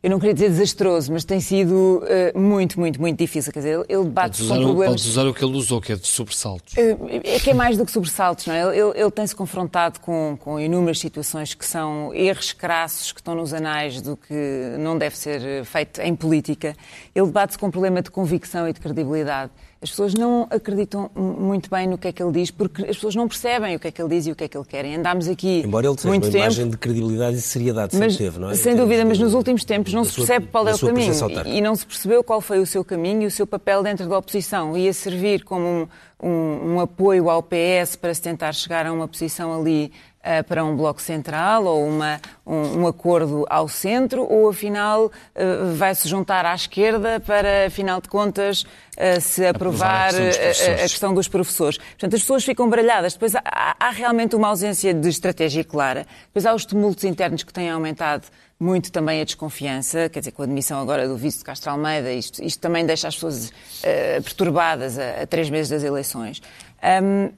eu não queria dizer desastroso, mas tem sido uh, muito, muito, muito difícil. Quer dizer, ele bate com problemas... Podes usar o que ele usou, que é de sobressaltos. Uh, é que é mais do que sobressaltos, não é? Ele, ele, ele tem-se confrontado com, com, inúmeras situações que são erros crassos que estão nos anais do que não deve ser feito em política. Ele bate-se com um problema de convicção e de credibilidade. As pessoas não acreditam muito bem no que é que ele diz, porque as pessoas não percebem o que é que ele diz e o que é que ele quer. Andámos aqui Embora ele tenha muito uma tempo, imagem de credibilidade e seriedade, mas, teve, não é? Sem dúvida, mas nos últimos tempos não se percebe qual é o caminho. E não se percebeu qual foi o seu caminho e o seu papel dentro da oposição. Ia servir como um, um, um apoio ao PS para se tentar chegar a uma posição ali uh, para um bloco central ou uma, um, um, acordo ao centro, ou afinal uh, vai se juntar à esquerda para, afinal de contas, uh, se aprovar, aprovar a, questão a, questão dos professores. Portanto, as pessoas ficam baralhadas. Depois há, há realmente uma ausência de estratégia clara. Depois há os tumultos internos que têm aumentado muito também a desconfiança, quer dizer, com a admissão agora do vice de Castro Almeida, isto, isto também deixa as pessoas uh, perturbadas a, a, três meses das eleições. Um,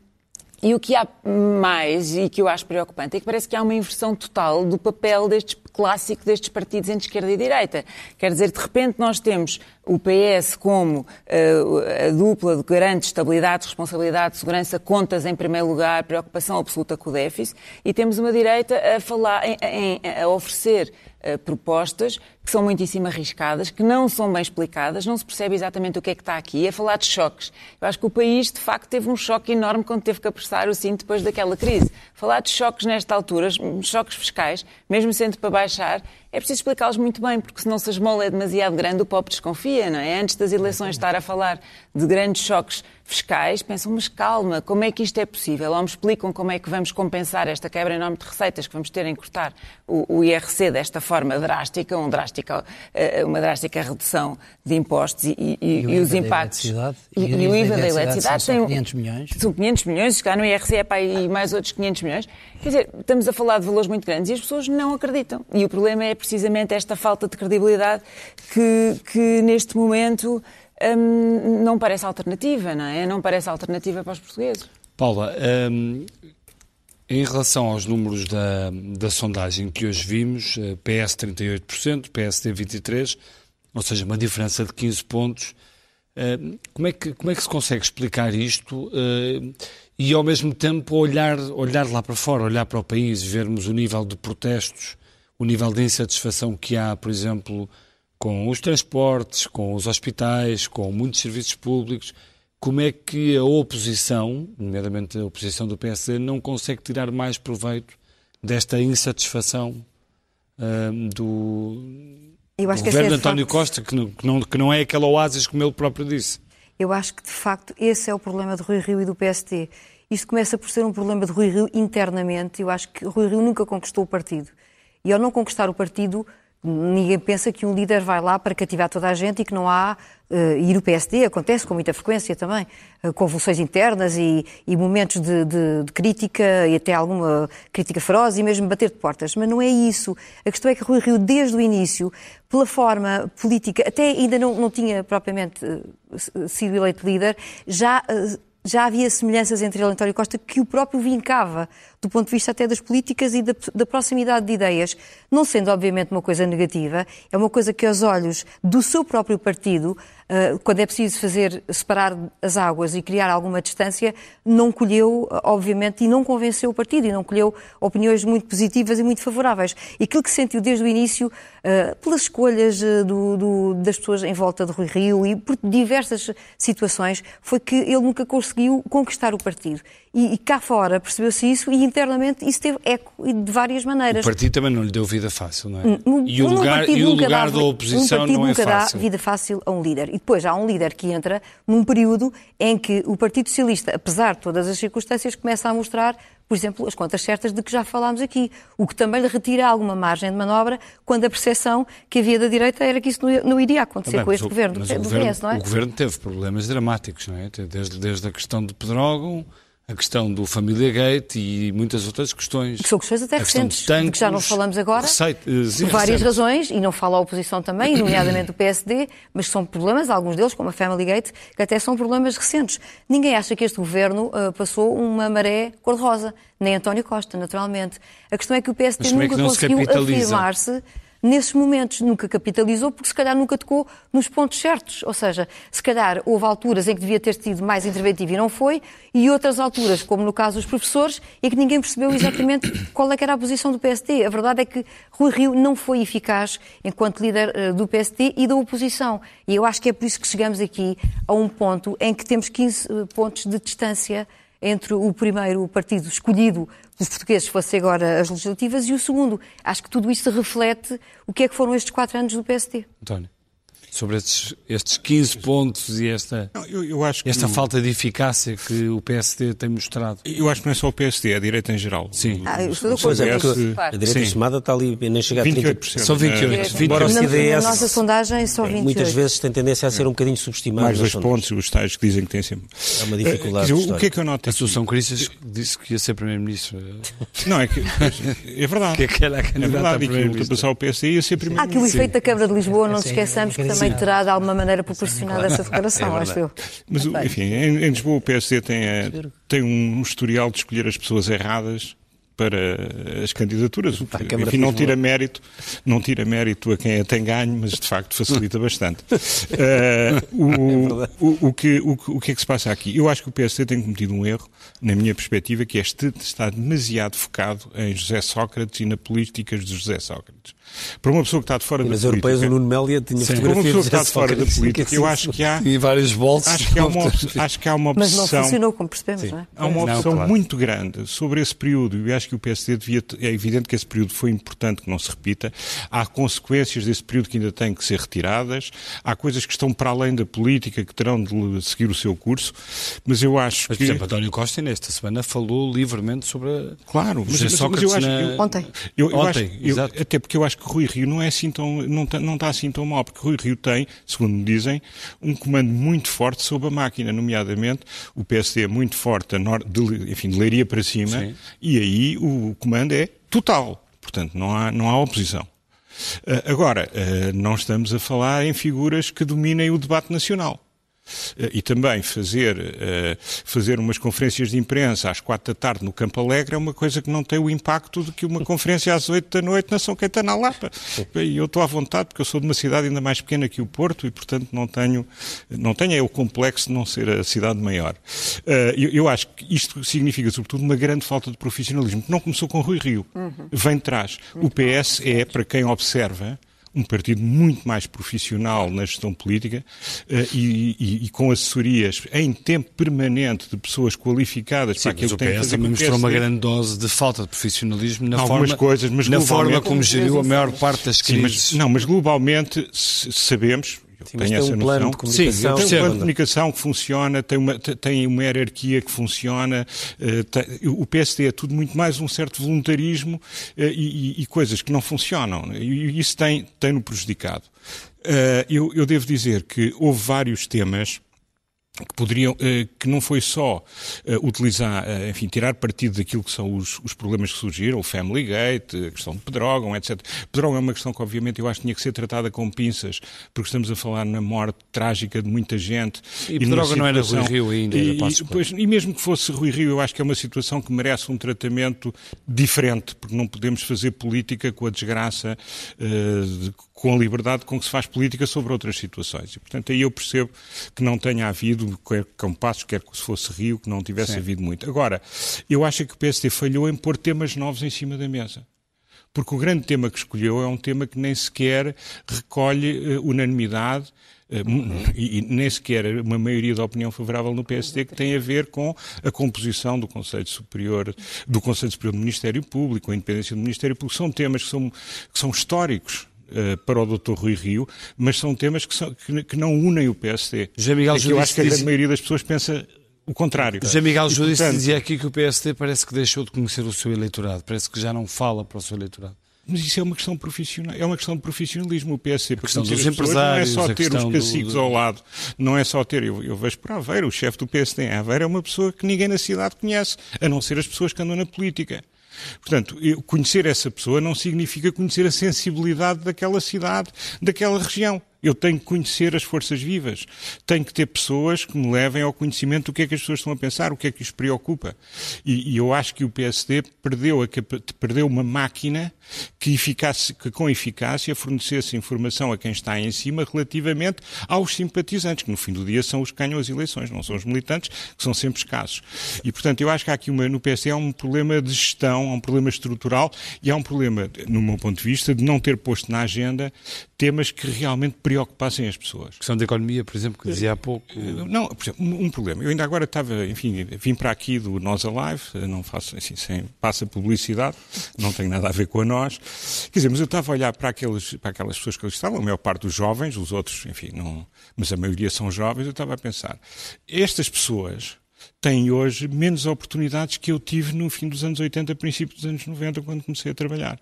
e o que há mais, e que eu acho preocupante, é que parece que há uma inversão total do papel destes clássico destes partidos entre esquerda e direita. Quer dizer, de repente nós temos o PS como uh, a dupla de garante estabilidade, responsabilidade, segurança, contas em primeiro lugar, preocupação absoluta com o déficit, e temos uma direita a falar, em, em, a oferecer uh, propostas que são muitíssimo arriscadas, que não são bem explicadas, não se percebe exatamente o que é que está aqui, a falar de choques. Eu acho que o país, de facto, teve um choque enorme quando teve que apressar o cinto depois daquela crise. Falar de choques nesta altura, choques fiscais, mesmo sendo para baixar, é preciso explicá-los muito bem, porque senão se a esmola é demasiado grande, o povo desconfia, não é? Antes das eleições estar a falar de grandes choques fiscais, pensam, mas calma, como é que isto é possível? Ou me explicam como é que vamos compensar esta quebra enorme de receitas que vamos ter em cortar o, o IRC desta forma drástica, um drástica, eh, uma drástica redução de impostos e, e, e, e os impactos. E, e, o IVA da eletricidade são 500 milhões. São 500 milhões, se cá no IRC é para aí mais outros 500 milhões. Quer dizer, estamos a falar de valores muito grandes e as pessoas não acreditam. E o problema é precisamente esta falta de credibilidade que, que neste momento hum, não parece alternativa, não é? Não parece alternativa para os portugueses. Paula, hum, em relação aos números da, da sondagem que hoje vimos, eh, PS 38%, PSD 23%, ou seja, uma diferença de 15 pontos, hum, como é que, como é que se consegue explicar isto hum, e ao mesmo tempo olhar, olhar lá para fora, olhar para o país, vermos o nível de protestos, o nível de insatisfação que há, por exemplo, com os transportes, com os hospitais, com muitos serviços públicos, como é que a oposição, nomeadamente a oposição do PSD, não consegue tirar mais proveito desta insatisfação uh, do, do governo de António facto... Costa, que não, que, não, que não é aquele oásis como ele próprio disse? Eu acho que, de facto, esse é o problema de Rui Rio e do PST. Isto começa por ser um problema de Rui Rio internamente. Eu acho que Rui Rio nunca conquistou o partido. E ao não conquistar o partido, ninguém pensa que um líder vai lá para cativar toda a gente e que não há. E no PSD acontece com muita frequência também, uh, convulsões internas e, e momentos de, de, de, crítica e até alguma crítica feroz e mesmo bater de portas. Mas não é isso. A questão é que Rui Rio, desde o início, pela forma política, até ainda não, não tinha propriamente uh, sido eleito líder, já já havia semelhanças entre ele e António Costa que o próprio vincava, do ponto de vista até das políticas e da, da, proximidade de ideias. Não sendo, obviamente, uma coisa negativa, é uma coisa que, aos olhos do seu próprio partido, uh, quando é preciso fazer, separar as águas e criar alguma distância, não colheu, obviamente, e não convenceu o partido, e não colheu opiniões muito positivas e muito favoráveis. E aquilo que sentiu desde o início, uh, pelas escolhas uh, do, do, das pessoas em volta de Rui Rio e por diversas situações, foi que ele nunca conseguiu conquistar o partido. E, e cá fora percebeu-se isso e internamente isso teve eco de várias maneiras. O partido também não lhe deu vida fácil, não é? Um, e o um lugar, e o lugar dá, da oposição um não é fácil. nunca dá vida fácil a um líder. E depois há um líder que entra num período em que o Partido Socialista, apesar de todas as circunstâncias, começa a mostrar por exemplo, as contas certas de que já falámos aqui, o que também lhe retira alguma margem de manobra quando a percepção que havia da direita era que isso não, iria acontecer Também, com este o, governo, do, do governo, PS, não é? O governo teve problemas dramáticos, não é? Desde, desde a questão de Pedrógão, a questão do Família Gate e muitas outras questões. Que são questões até recentes, de, tanques, de, que já não falamos agora, receite, sim, por várias recentes. razões, e não fala a oposição também, nomeadamente o PSD, mas são problemas, alguns deles, como a Family Gate, que até são problemas recentes. Ninguém acha que este governo uh, passou uma maré cor-de-rosa, nem António Costa, naturalmente. A questão é que o PSD é nunca é conseguiu afirmar-se nesses momentos. Nunca capitalizou porque se calhar nunca tocou nos pontos certos. Ou seja, se calhar houve alturas em que devia ter sido mais interventivo e não foi, e outras alturas, como no caso dos professores, em que ninguém percebeu exatamente qual é era a posição do PSD. A verdade é que Rui Rio não foi eficaz enquanto líder eh, do PSD e da oposição. E eu acho que é por isso que chegamos aqui a um ponto em que temos 15 eh, pontos de distância entre o primeiro partido escolhido dos portugueses, fosse agora as legislativas, e o segundo. Acho que tudo isto reflete o que é que foram estes quatro anos do PSD. António sobre estes, estes 15 pontos e esta, não, eu, eu esta falta de eficácia que o PSD tem mostrado. Eu acho que não é só o PSD, é a direita em geral. Sim. Ah, eu estou. É, a direita chamada está ali, nem chega a 30%. São 28. É, 28. Na, na nossa sondagem são 28. Muitas vezes tem tendência a ser um bocadinho subestimado. Mais dois pontos, os tais que dizem que têm sempre... É uma dificuldade. Uh, o que é que eu noto? A Associação Cristas disse que ia ser Primeiro-Ministro. Não, é que... É verdade. Que, é que era a é verdade, e que ultrapassar o PSD ia ser Primeiro-Ministro. Há aqui o efeito da Câmara de Lisboa, não nos esqueçamos que também terá de alguma maneira proporcionada essa declaração, é acho eu. Mas, enfim, em, em, Lisboa o PSD tem, eh, tem um historial de escolher as pessoas erradas para as candidaturas. Enfim, não tira mérito, não tira mérito a quem a tem ganho, mas de facto facilita bastante. Uh, o, é o, o, que, o, o que é que se passa aqui? Eu acho que o PSD tem cometido um erro, na minha perspectiva, que é estar demasiado focado em José Sócrates e na políticas de José Sócrates. Para uma pessoa que está de fora e da política... Nas europeias o Nuno Mélia tinha Sim. Para uma pessoa que está de fora da política, eu acho que há... E vários bolsos. Acho que há uma, acho que há uma opção... Mas não funcionou, como percebemos, Sim. não é? Há uma opção não, claro. muito grande sobre esse período e eu acho que o PSD devia... É evidente que esse período foi importante que não se repita. Há consequências desse período que ainda têm que ser retiradas. Há coisas que estão para além da política que terão de seguir o seu curso. Mas eu acho mas, que... Por exemplo, António Costa, nesta semana, falou livremente sobre a... Claro, mas, mas, mas eu acho na... eu, Ontem. Eu, eu Ontem, acho, eu, até porque eu acho que Rui Rio não é assim tão, não, está, não está assim tão mal, porque Rui Rio tem, segundo me dizem, um comando muito forte sobre a máquina, nomeadamente o PSD é muito forte, de, enfim, de Leiria para cima, Sim. e aí o comando é total. Portanto, não há, não há oposição. Uh, agora, uh, não estamos a falar em figuras que dominem o debate nacional. Eh, e também fazer, eh, fazer umas conferências de imprensa às quatro da tarde no Campo Alegre é uma coisa que não tem o impacto de que uma conferência às oito da noite na São Caetano na Lapa. E eu estou à vontade porque eu sou de uma cidade ainda mais pequena que o Porto e, portanto, não tenho, não tenho é o complexo de não ser a cidade maior. Eh, eu acho que isto significa, sobretudo, uma grande falta de profissionalismo, que não começou com Rui Rio, uhum. vem de trás. O PS é, para quem observa, um partido muito mais profissional na gestão política uh, e, e, e, com assessorias em tempo permanente de pessoas qualificadas Sim, para aquilo que tem que fazer. também mostrou uma grande dose de falta de profissionalismo na Algumas forma, coisas, mas na forma como geriu a maior parte das crises. Sim, mas, não, mas globalmente sabemos, Sim, tem essa um noção. plano de comunicação. Sim, tem um plano de comunicação que funciona, tem uma, tem uma hierarquia que funciona. Uh, tem, o PSD é tudo muito mais um certo voluntarismo uh, e, e, coisas que não funcionam. E isso tem-no tem prejudicado. Uh, eu, eu devo dizer que houve vários temas que poderiam, eh, que não foi só eh, utilizar, eh, enfim, tirar partido daquilo que são os, os problemas que surgiram, o Family Gate, a questão de Pedrógão, etc. Pedrógão é uma questão que, obviamente, eu acho que tinha que ser tratada com pinças, porque estamos a falar na morte trágica de muita gente. E, e Pedrógão não era Rui Rio ainda, e, e, pois, e mesmo que fosse Rui Rio, eu acho que é uma situação que merece um tratamento diferente, porque não podemos fazer política com a desgraça uh, com a liberdade com que se faz política sobre outras situações. E, portanto, aí eu percebo que não tenha havido, quer Compassos, quer que se fosse Rio, que não tivesse Sim. havido muito. Agora, eu acho que o PSD falhou em pôr temas novos em cima da mesa porque o grande tema que escolheu é um tema que nem sequer recolhe uh, unanimidade uh, e, e, nem sequer uma maioria da opinião favorável no PSD que tem a ver com a composição do Conselho Superior, do Conselho Superior do Ministério Público, a independência do Ministério Público, são temas que são, que são históricos para o Dr. Rui Rio, mas são temas que, são, que, que não unem o PSD. Já Miguel é que eu acho que a grande maioria das pessoas pensa o contrário. José Miguel portanto... dizia aqui que o PSD parece que deixou de conhecer o seu eleitorado, parece que já não fala para o seu eleitorado. Mas isso é uma questão profissional, é uma questão de profissionalismo. O PSD, a questão dos empresários, não é só ter os cacicos do... ao lado, não é só ter. Eu, eu vejo para Aveiro, o chefe do PSD em Aveiro é uma pessoa que ninguém na cidade conhece, a não ser as pessoas que andam na política. Portanto, conhecer essa pessoa não significa conhecer a sensibilidade daquela cidade, daquela região. Eu tenho que conhecer as forças vivas. Tenho que ter pessoas que me levem ao conhecimento do que é que as pessoas estão a pensar, o que é que os preocupa. E, e eu acho que o PSD perdeu, a, perdeu uma máquina que, que com eficácia fornecesse informação a quem está em cima relativamente aos simpatizantes, que no fim do dia são os que ganham as eleições, não são os militantes, que são sempre escassos. E, portanto, eu acho que há aqui uma, no PSD há um problema de gestão, há um problema estrutural e há um problema, no meu ponto de vista, de não ter posto na agenda temas que realmente preocupassem as pessoas. Questão da economia, por exemplo, que dizia há pouco. Não, por exemplo, um problema. Eu ainda agora estava, enfim, vim para aqui do Nós Alive, não faço, assim, sem, passa publicidade, não tem nada a ver com a nós. Quer dizer, mas eu estava a olhar para, aqueles, para aquelas pessoas que ali estavam, a maior parte dos jovens, os outros, enfim, não, mas a maioria são jovens, eu estava a pensar, estas pessoas têm hoje menos oportunidades que eu tive no fim dos anos 80, princípio dos anos 90, quando comecei a trabalhar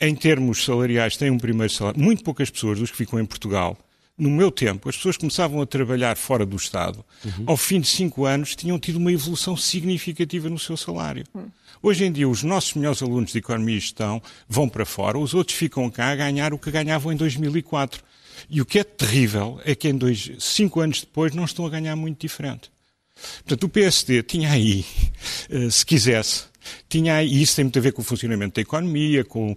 em termos salariais, têm um primeiro salário. Muito poucas pessoas dos que ficam em Portugal, no meu tempo, as pessoas começavam a trabalhar fora do Estado. Uhum. Ao fim de cinco anos, tinham tido uma evolução significativa no seu salário. Uhum. Hoje em dia, os nossos melhores alunos de Economia e Gestão vão para fora, os outros ficam cá a ganhar o que ganhavam em 2004. E o que é terrível é que em dois, cinco anos depois não estão a ganhar muito diferente. Portanto, o PSD tinha aí, eh, se quisesse, tinha, e isso tem muito a ver com o funcionamento da economia, com uh,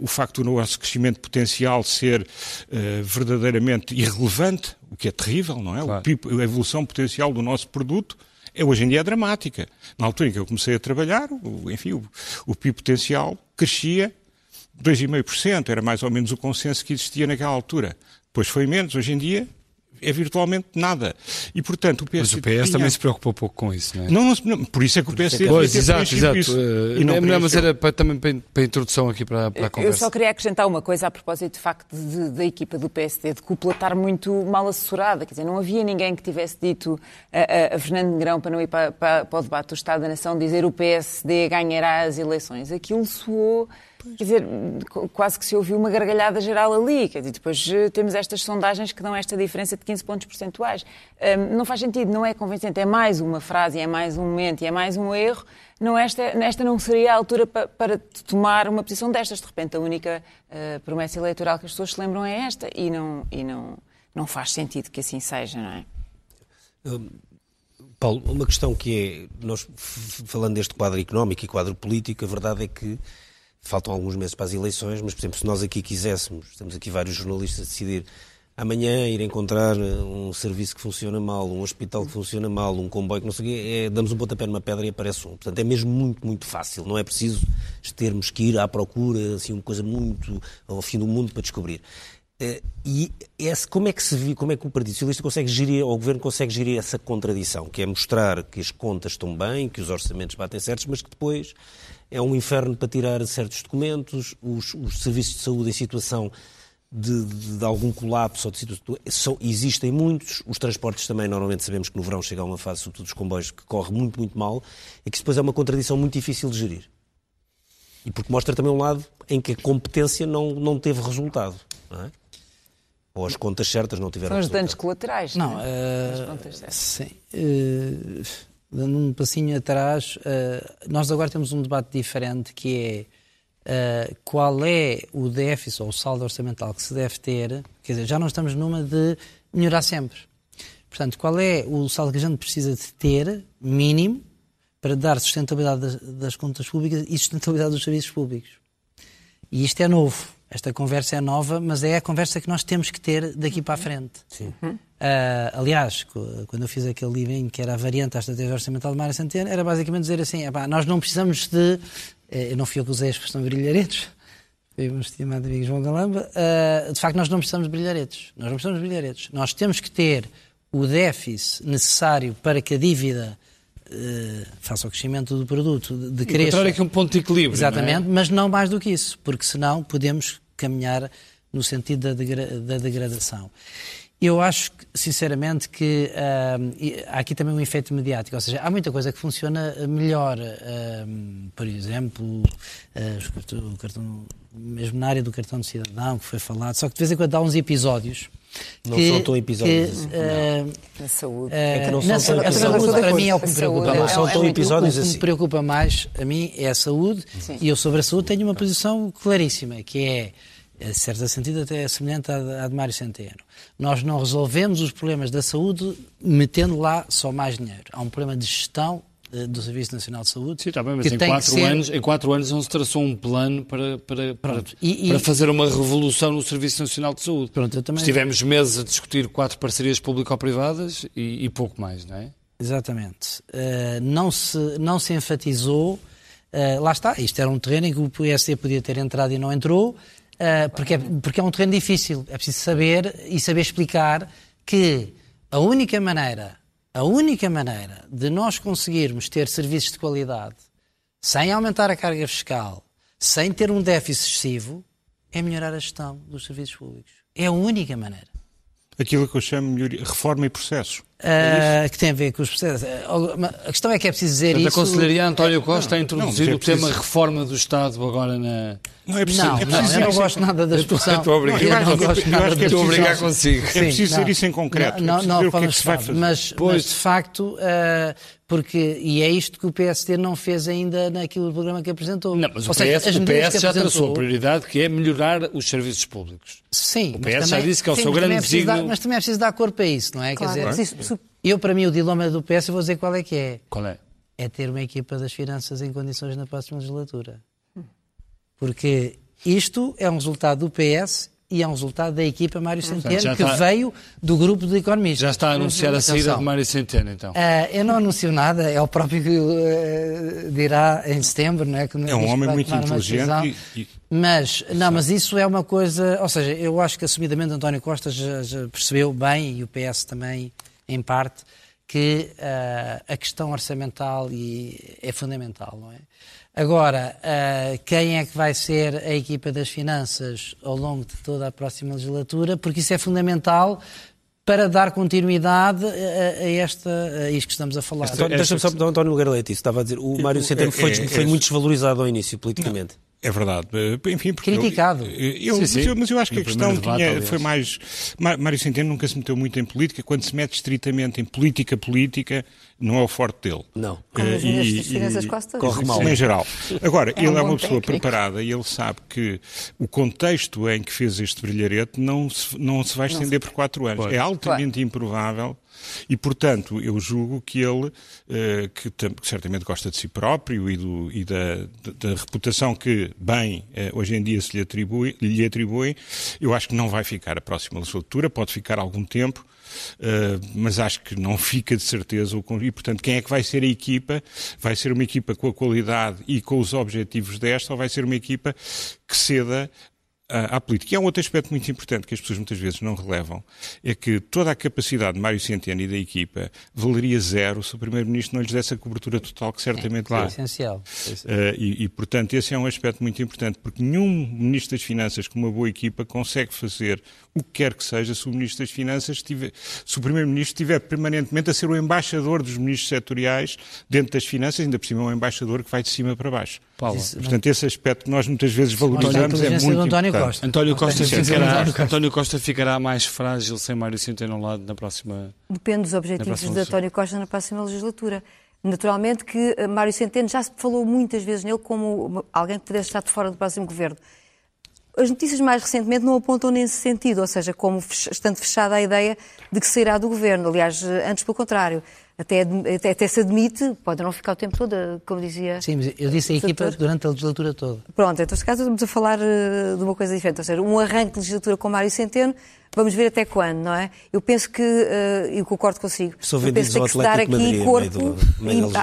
o facto do nosso crescimento potencial ser uh, verdadeiramente irrelevante, o que é terrível, não é? Claro. PIB, a evolução potencial do nosso produto hoje em dia é dramática. Na altura em que eu comecei a trabalhar, o, enfim, o, o PIB potencial crescia 2,5%, era mais ou menos o consenso que existia naquela altura. Depois foi menos, hoje em dia é virtualmente nada. E, portanto, o PS... Mas o PS tinha... também se preocupa um pouco com isso, não é? Não, não, por isso é que o PS... É pois, exato, exato. Isso. E não, não, mas era para, também para, para, a introdução aqui para, para a conversa. Eu só queria acrescentar uma coisa a propósito, de facto, de, da equipa do PSD, de cúpula estar muito mal assessorada. Quer dizer, não havia ninguém que tivesse dito a, a, a Fernando Negrão, para não ir para, para, para o debate do Estado da Nação, dizer o PSD ganhará as eleições. Aquilo soou Quer dizer, quase que se ouviu uma gargalhada geral ali. Quer dizer, depois eh, temos estas sondagens que dão esta diferença de 15 pontos percentuais. Um, não faz sentido, não é convincente. É mais uma frase, é mais um momento é mais um erro. Não, esta, esta não seria a altura para, para tomar uma posição destas. De repente, a única uh, promessa eleitoral que as pessoas se lembram é esta e não, e não, não faz sentido que assim seja, não é? Um... Paulo, uma questão que é, nós falando deste quadro económico e quadro político, a verdade é que faltam alguns meses para as eleições, mas, por exemplo, se nós aqui quiséssemos, estamos aqui vários jornalistas a decidir amanhã ir encontrar um serviço que funciona mal, um hospital que funciona mal, um comboio que não sei o quê, é, damos um pontapé numa pedra e aparece um. Portanto, é mesmo muito, muito fácil. Não é preciso termos que ir à procura, assim, uma coisa muito ao fim do mundo para descobrir. Uh, e esse, como é que se viu, como é que o Partido Socialista consegue gerir, ou o Governo consegue gerir essa contradição, que é mostrar que as contas estão bem, que os orçamentos batem certos, mas que depois é um inferno para tirar certos documentos, os, os serviços de saúde em situação de, de, de algum colapso ou de situação, são, existem muitos, os transportes também, normalmente sabemos que no verão chega a uma fase, sobretudo os comboios, que corre muito, muito mal, e que depois é uma contradição muito difícil de gerir. E porque mostra também um lado em que a competência não, não teve resultado. Não é? Ou as contas certas não tiveram São os danos colaterais. Não, não é? uh, sim. Uh, dando um passinho atrás, uh, nós agora temos um debate diferente que é uh, qual é o déficit ou o saldo orçamental que se deve ter, quer dizer, já não estamos numa de melhorar sempre. Portanto, qual é o saldo que a gente precisa de ter, mínimo, para dar sustentabilidade das, das contas públicas e sustentabilidade dos serviços públicos. E isto é novo. Esta conversa é nova, mas é a conversa que nós temos que ter daqui para a frente. Sim. Uh, aliás, quando eu fiz aquele livrinho que era a variante à estratégia orçamental de Mário Centeno, era basicamente dizer assim: nós não precisamos de. Eh, eu não fui eu que usei a expressão brilharetes, foi o estimado amigo João Galamba. Uh, de facto, nós não precisamos de brilharetes. Nós não precisamos de brilharetes. Nós temos que ter o déficit necessário para que a dívida uh, faça o crescimento do produto, de. Encontrar aqui um ponto de equilíbrio. Exatamente, é? mas não mais do que isso, porque senão podemos caminhar no sentido da, degra da degradação. Eu acho, sinceramente, que uh, há aqui também um efeito mediático, ou seja, há muita coisa que funciona melhor. Uh, por exemplo, uh, o cartão, mesmo na área do cartão de cidadão, que foi falado, só que de vez em quando há uns episódios. Não que, são tão episódios. Que, assim, na saúde. é que não são tão para mim, é o que me preocupa mais. Não são tão episódios o que assim. me preocupa mais, a mim, é a saúde, Sim. e eu sobre a saúde tenho uma posição claríssima, que é em certo sentido até é semelhante à de Mário Centeno. Nós não resolvemos os problemas da saúde metendo lá só mais dinheiro. Há um problema de gestão eh, do Serviço Nacional de Saúde. Sim, está bem, mas em quatro, ser... anos, em quatro anos não se traçou um plano para, para, para, e, para fazer uma revolução no Serviço Nacional de Saúde. Pronto, também... Estivemos meses a discutir quatro parcerias público-privadas e, e, pouco mais, não é? Exatamente. Uh, não, se, não se enfatizou, uh, lá está, isto era um terreno em que o PSD podia ter entrado e não entrou, porque, é, porque é um terreno difícil. É preciso saber e saber explicar que a única maneira, a única maneira de nós conseguirmos ter serviços de qualidade sem aumentar a carga fiscal, sem ter um déficit excessivo, é melhorar a gestão dos serviços públicos. É a única maneira. Aquilo que eu chamo de reforma e processos. Uh, que tem a ver com os processos. A questão é que é preciso dizer Portanto, isso. A Conselharia António Costa não, a introduzir não, é o tema reforma do Estado agora na. Não, é preciso, não, é preciso não eu não gosto nada da expressão. Estou a brincar, eu não gosto nada Estou a brincar consigo. É preciso dizer isso em concreto. Não, não, não, é que mas, mas, de facto, uh, porque, e é isto que o PSD não fez ainda naquilo do programa que apresentou. Não, mas o PS, seja, o PS já traçou a prioridade que é melhorar os serviços públicos. Sim. O PS já disse que é o seu grande desígnio. Mas também é preciso dar corpo a isso, não é? Quer dizer, eu, para mim, o dilema do PS, eu vou dizer qual é que é. Qual é? É ter uma equipa das finanças em condições na próxima legislatura. Porque isto é um resultado do PS e é um resultado da equipa Mário Centeno, que está... veio do grupo de economistas. Já está a anunciar a saída de Mário Centeno, então? Uh, eu não anuncio nada, é o próprio que uh, dirá em setembro, não é? Que é um homem muito inteligente. E, Mas, não, mas isso é uma coisa, ou seja, eu acho que assumidamente António Costa já, já percebeu bem, e o PS também, em parte, que uh, a questão orçamental e, é fundamental, não é? Agora, uh, quem é que vai ser a equipa das finanças ao longo de toda a próxima legislatura? Porque isso é fundamental para dar continuidade a, a, esta, a isto que estamos a falar. Deixa-me só dar António Garlete, isso estava a dizer. O Mário Centeno foi, é, é, foi muito desvalorizado ao início, politicamente. Não. É verdade. Eh, enfim, Criticado. Eu, eu, sim, sim. Mas eu acho que no a questão tinha, foi mais. Mário Centeno nunca se meteu muito em política. Quando se mete estritamente em política política, não é o forte dele. Não. Como uh, e, finanças e, corre mal. Em geral. Agora, é ele um é uma pessoa técnico. preparada e ele sabe que o contexto em que fez este brilharete não se, não se vai estender por quatro anos. É altamente improvável e, portanto, eu julgo que ele, uh, que, que, certamente gosta de si próprio e, do, e da, da, da, reputação que, bem, uh, hoje em dia se lhe atribui, lhe atribui, eu acho que não vai ficar a próxima legislatura, pode ficar algum tempo, Uh, mas acho que não fica de certeza. E, portanto, quem é que vai ser a equipa? Vai ser uma equipa com a qualidade e com os objetivos desta ou vai ser uma equipa que ceda à, política. E há um outro aspecto muito importante que as pessoas muitas vezes não relevam, é que toda a capacidade de Mário Centeno e da equipa valeria zero se o Primeiro-Ministro não lhes desse a cobertura total que certamente é, dá. É essencial. Uh, e, e, portanto, esse é um aspecto muito importante, porque nenhum Ministro das Finanças com uma boa equipa consegue fazer o que quer que seja se o Ministro das Finanças tiver, se o Primeiro-Ministro estiver permanentemente a ser o embaixador dos ministros setoriais dentro das finanças, ainda por cima é um embaixador que vai de cima para baixo. Paulo. Portanto, esse aspecto que nós muitas vezes valorizamos é muito António importante. Costa. António Costa, ficará, António Costa ficará mais frágil sem Mário Centeno ao lado na próxima... Depende dos objetivos de António Costa na próxima legislatura. Naturalmente que eh, Mário Centeno já se falou muitas vezes nele como alguém que pudesse estar de fora do próximo governo. As notícias mais recentemente não apontam nesse sentido, ou seja, como estando fechada a ideia de que sairá do governo. Aliás, eh, antes pelo contrário. até, até, até, se admite, pode não ficar o tempo todo, como dizia. Sim, mas eu disse a equipa durante a legislatura toda. Pronto, então, neste caso, estamos a falar uh, de uma coisa diferente. Ou seja, um arranque de legislatura com Mário Centeno, vamos ver até quando, não é? Eu penso que, uh, eu concordo consigo, Sou eu penso que tem que se dar aqui Madrid, corpo do,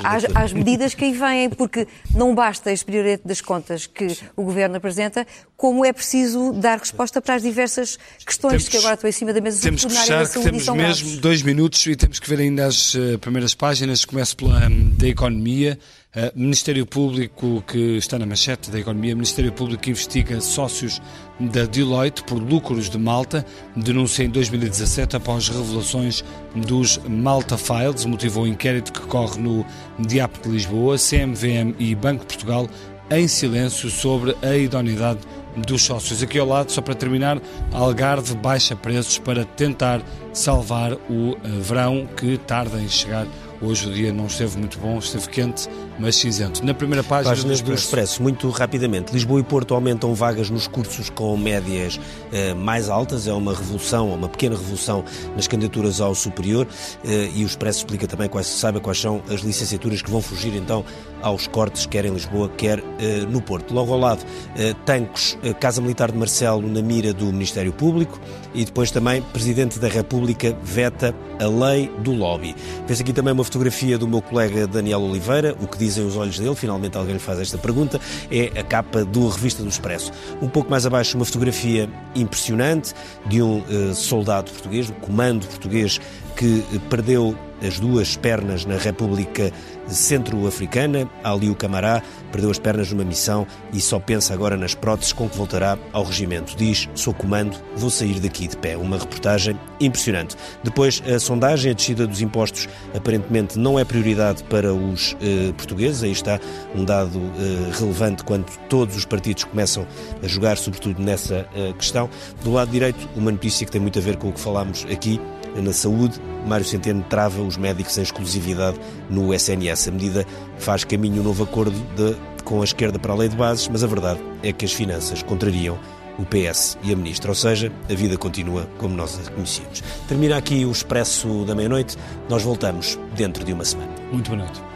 às, às, medidas que aí vêm, porque não basta este prioriteto das contas que o Governo apresenta, como é preciso dar resposta para as diversas questões temos, que agora estão em cima da mesa, temos que fechar, que temos mesmo graves. dois minutos e temos que ver ainda as uh, primeiras páginas. Começo pela um, da economia. Uh, Ministério Público que está na manchete da economia, Ministério Público que investiga sócios da Deloitte por lucros de Malta, denuncia em 2017 após revelações dos Malta Files, motivou o inquérito que corre no DIAP de Lisboa, CMVM e Banco Portugal em silêncio sobre a idoneidade dos sócios. Aqui ao lado, só para terminar, Algarve baixa preços para tentar salvar o eh, verão que tarda em chegar Hoje o dia não esteve muito bom, esteve quente, mas cinzento. Na primeira página Páginas do Expresso. do Expresso, muito rapidamente. Lisboa e Porto aumentam vagas nos cursos com médias eh, mais altas. É uma revolução, uma pequena revolução nas candidaturas ao superior. Eh, e o Expresso explica também, quais, saiba quais são as licenciaturas que vão fugir então aos cortes, quer em Lisboa, quer eh, no Porto. Logo ao lado, eh, Tancos, eh, Casa Militar de Marcelo na mira do Ministério Público e depois também Presidente da República veta a lei do lobby. Vê-se aqui também uma fotografia do meu colega Daniel Oliveira, o que dizem os olhos dele, finalmente alguém lhe faz esta pergunta, é a capa do Revista do Expresso. Um pouco mais abaixo, uma fotografia impressionante de um uh, soldado português, um comando português que perdeu as duas pernas na República Centro-Africana. Aliu Camará perdeu as pernas numa missão e só pensa agora nas próteses com que voltará ao regimento. Diz: Sou comando, vou sair daqui de pé. Uma reportagem impressionante. Depois, a sondagem, a descida dos impostos, aparentemente não é prioridade para os eh, portugueses. Aí está um dado eh, relevante quando todos os partidos começam a jogar, sobretudo nessa eh, questão. Do lado direito, uma notícia que tem muito a ver com o que falámos aqui na saúde, Mário Centeno trava os médicos em exclusividade no SNS. A medida faz caminho um novo acordo de, com a esquerda para a lei de bases, mas a verdade é que as finanças contrariam o PS e a Ministra, ou seja, a vida continua como nós a conhecíamos. Termina aqui o Expresso da Meia-Noite, nós voltamos dentro de uma semana. Muito boa noite.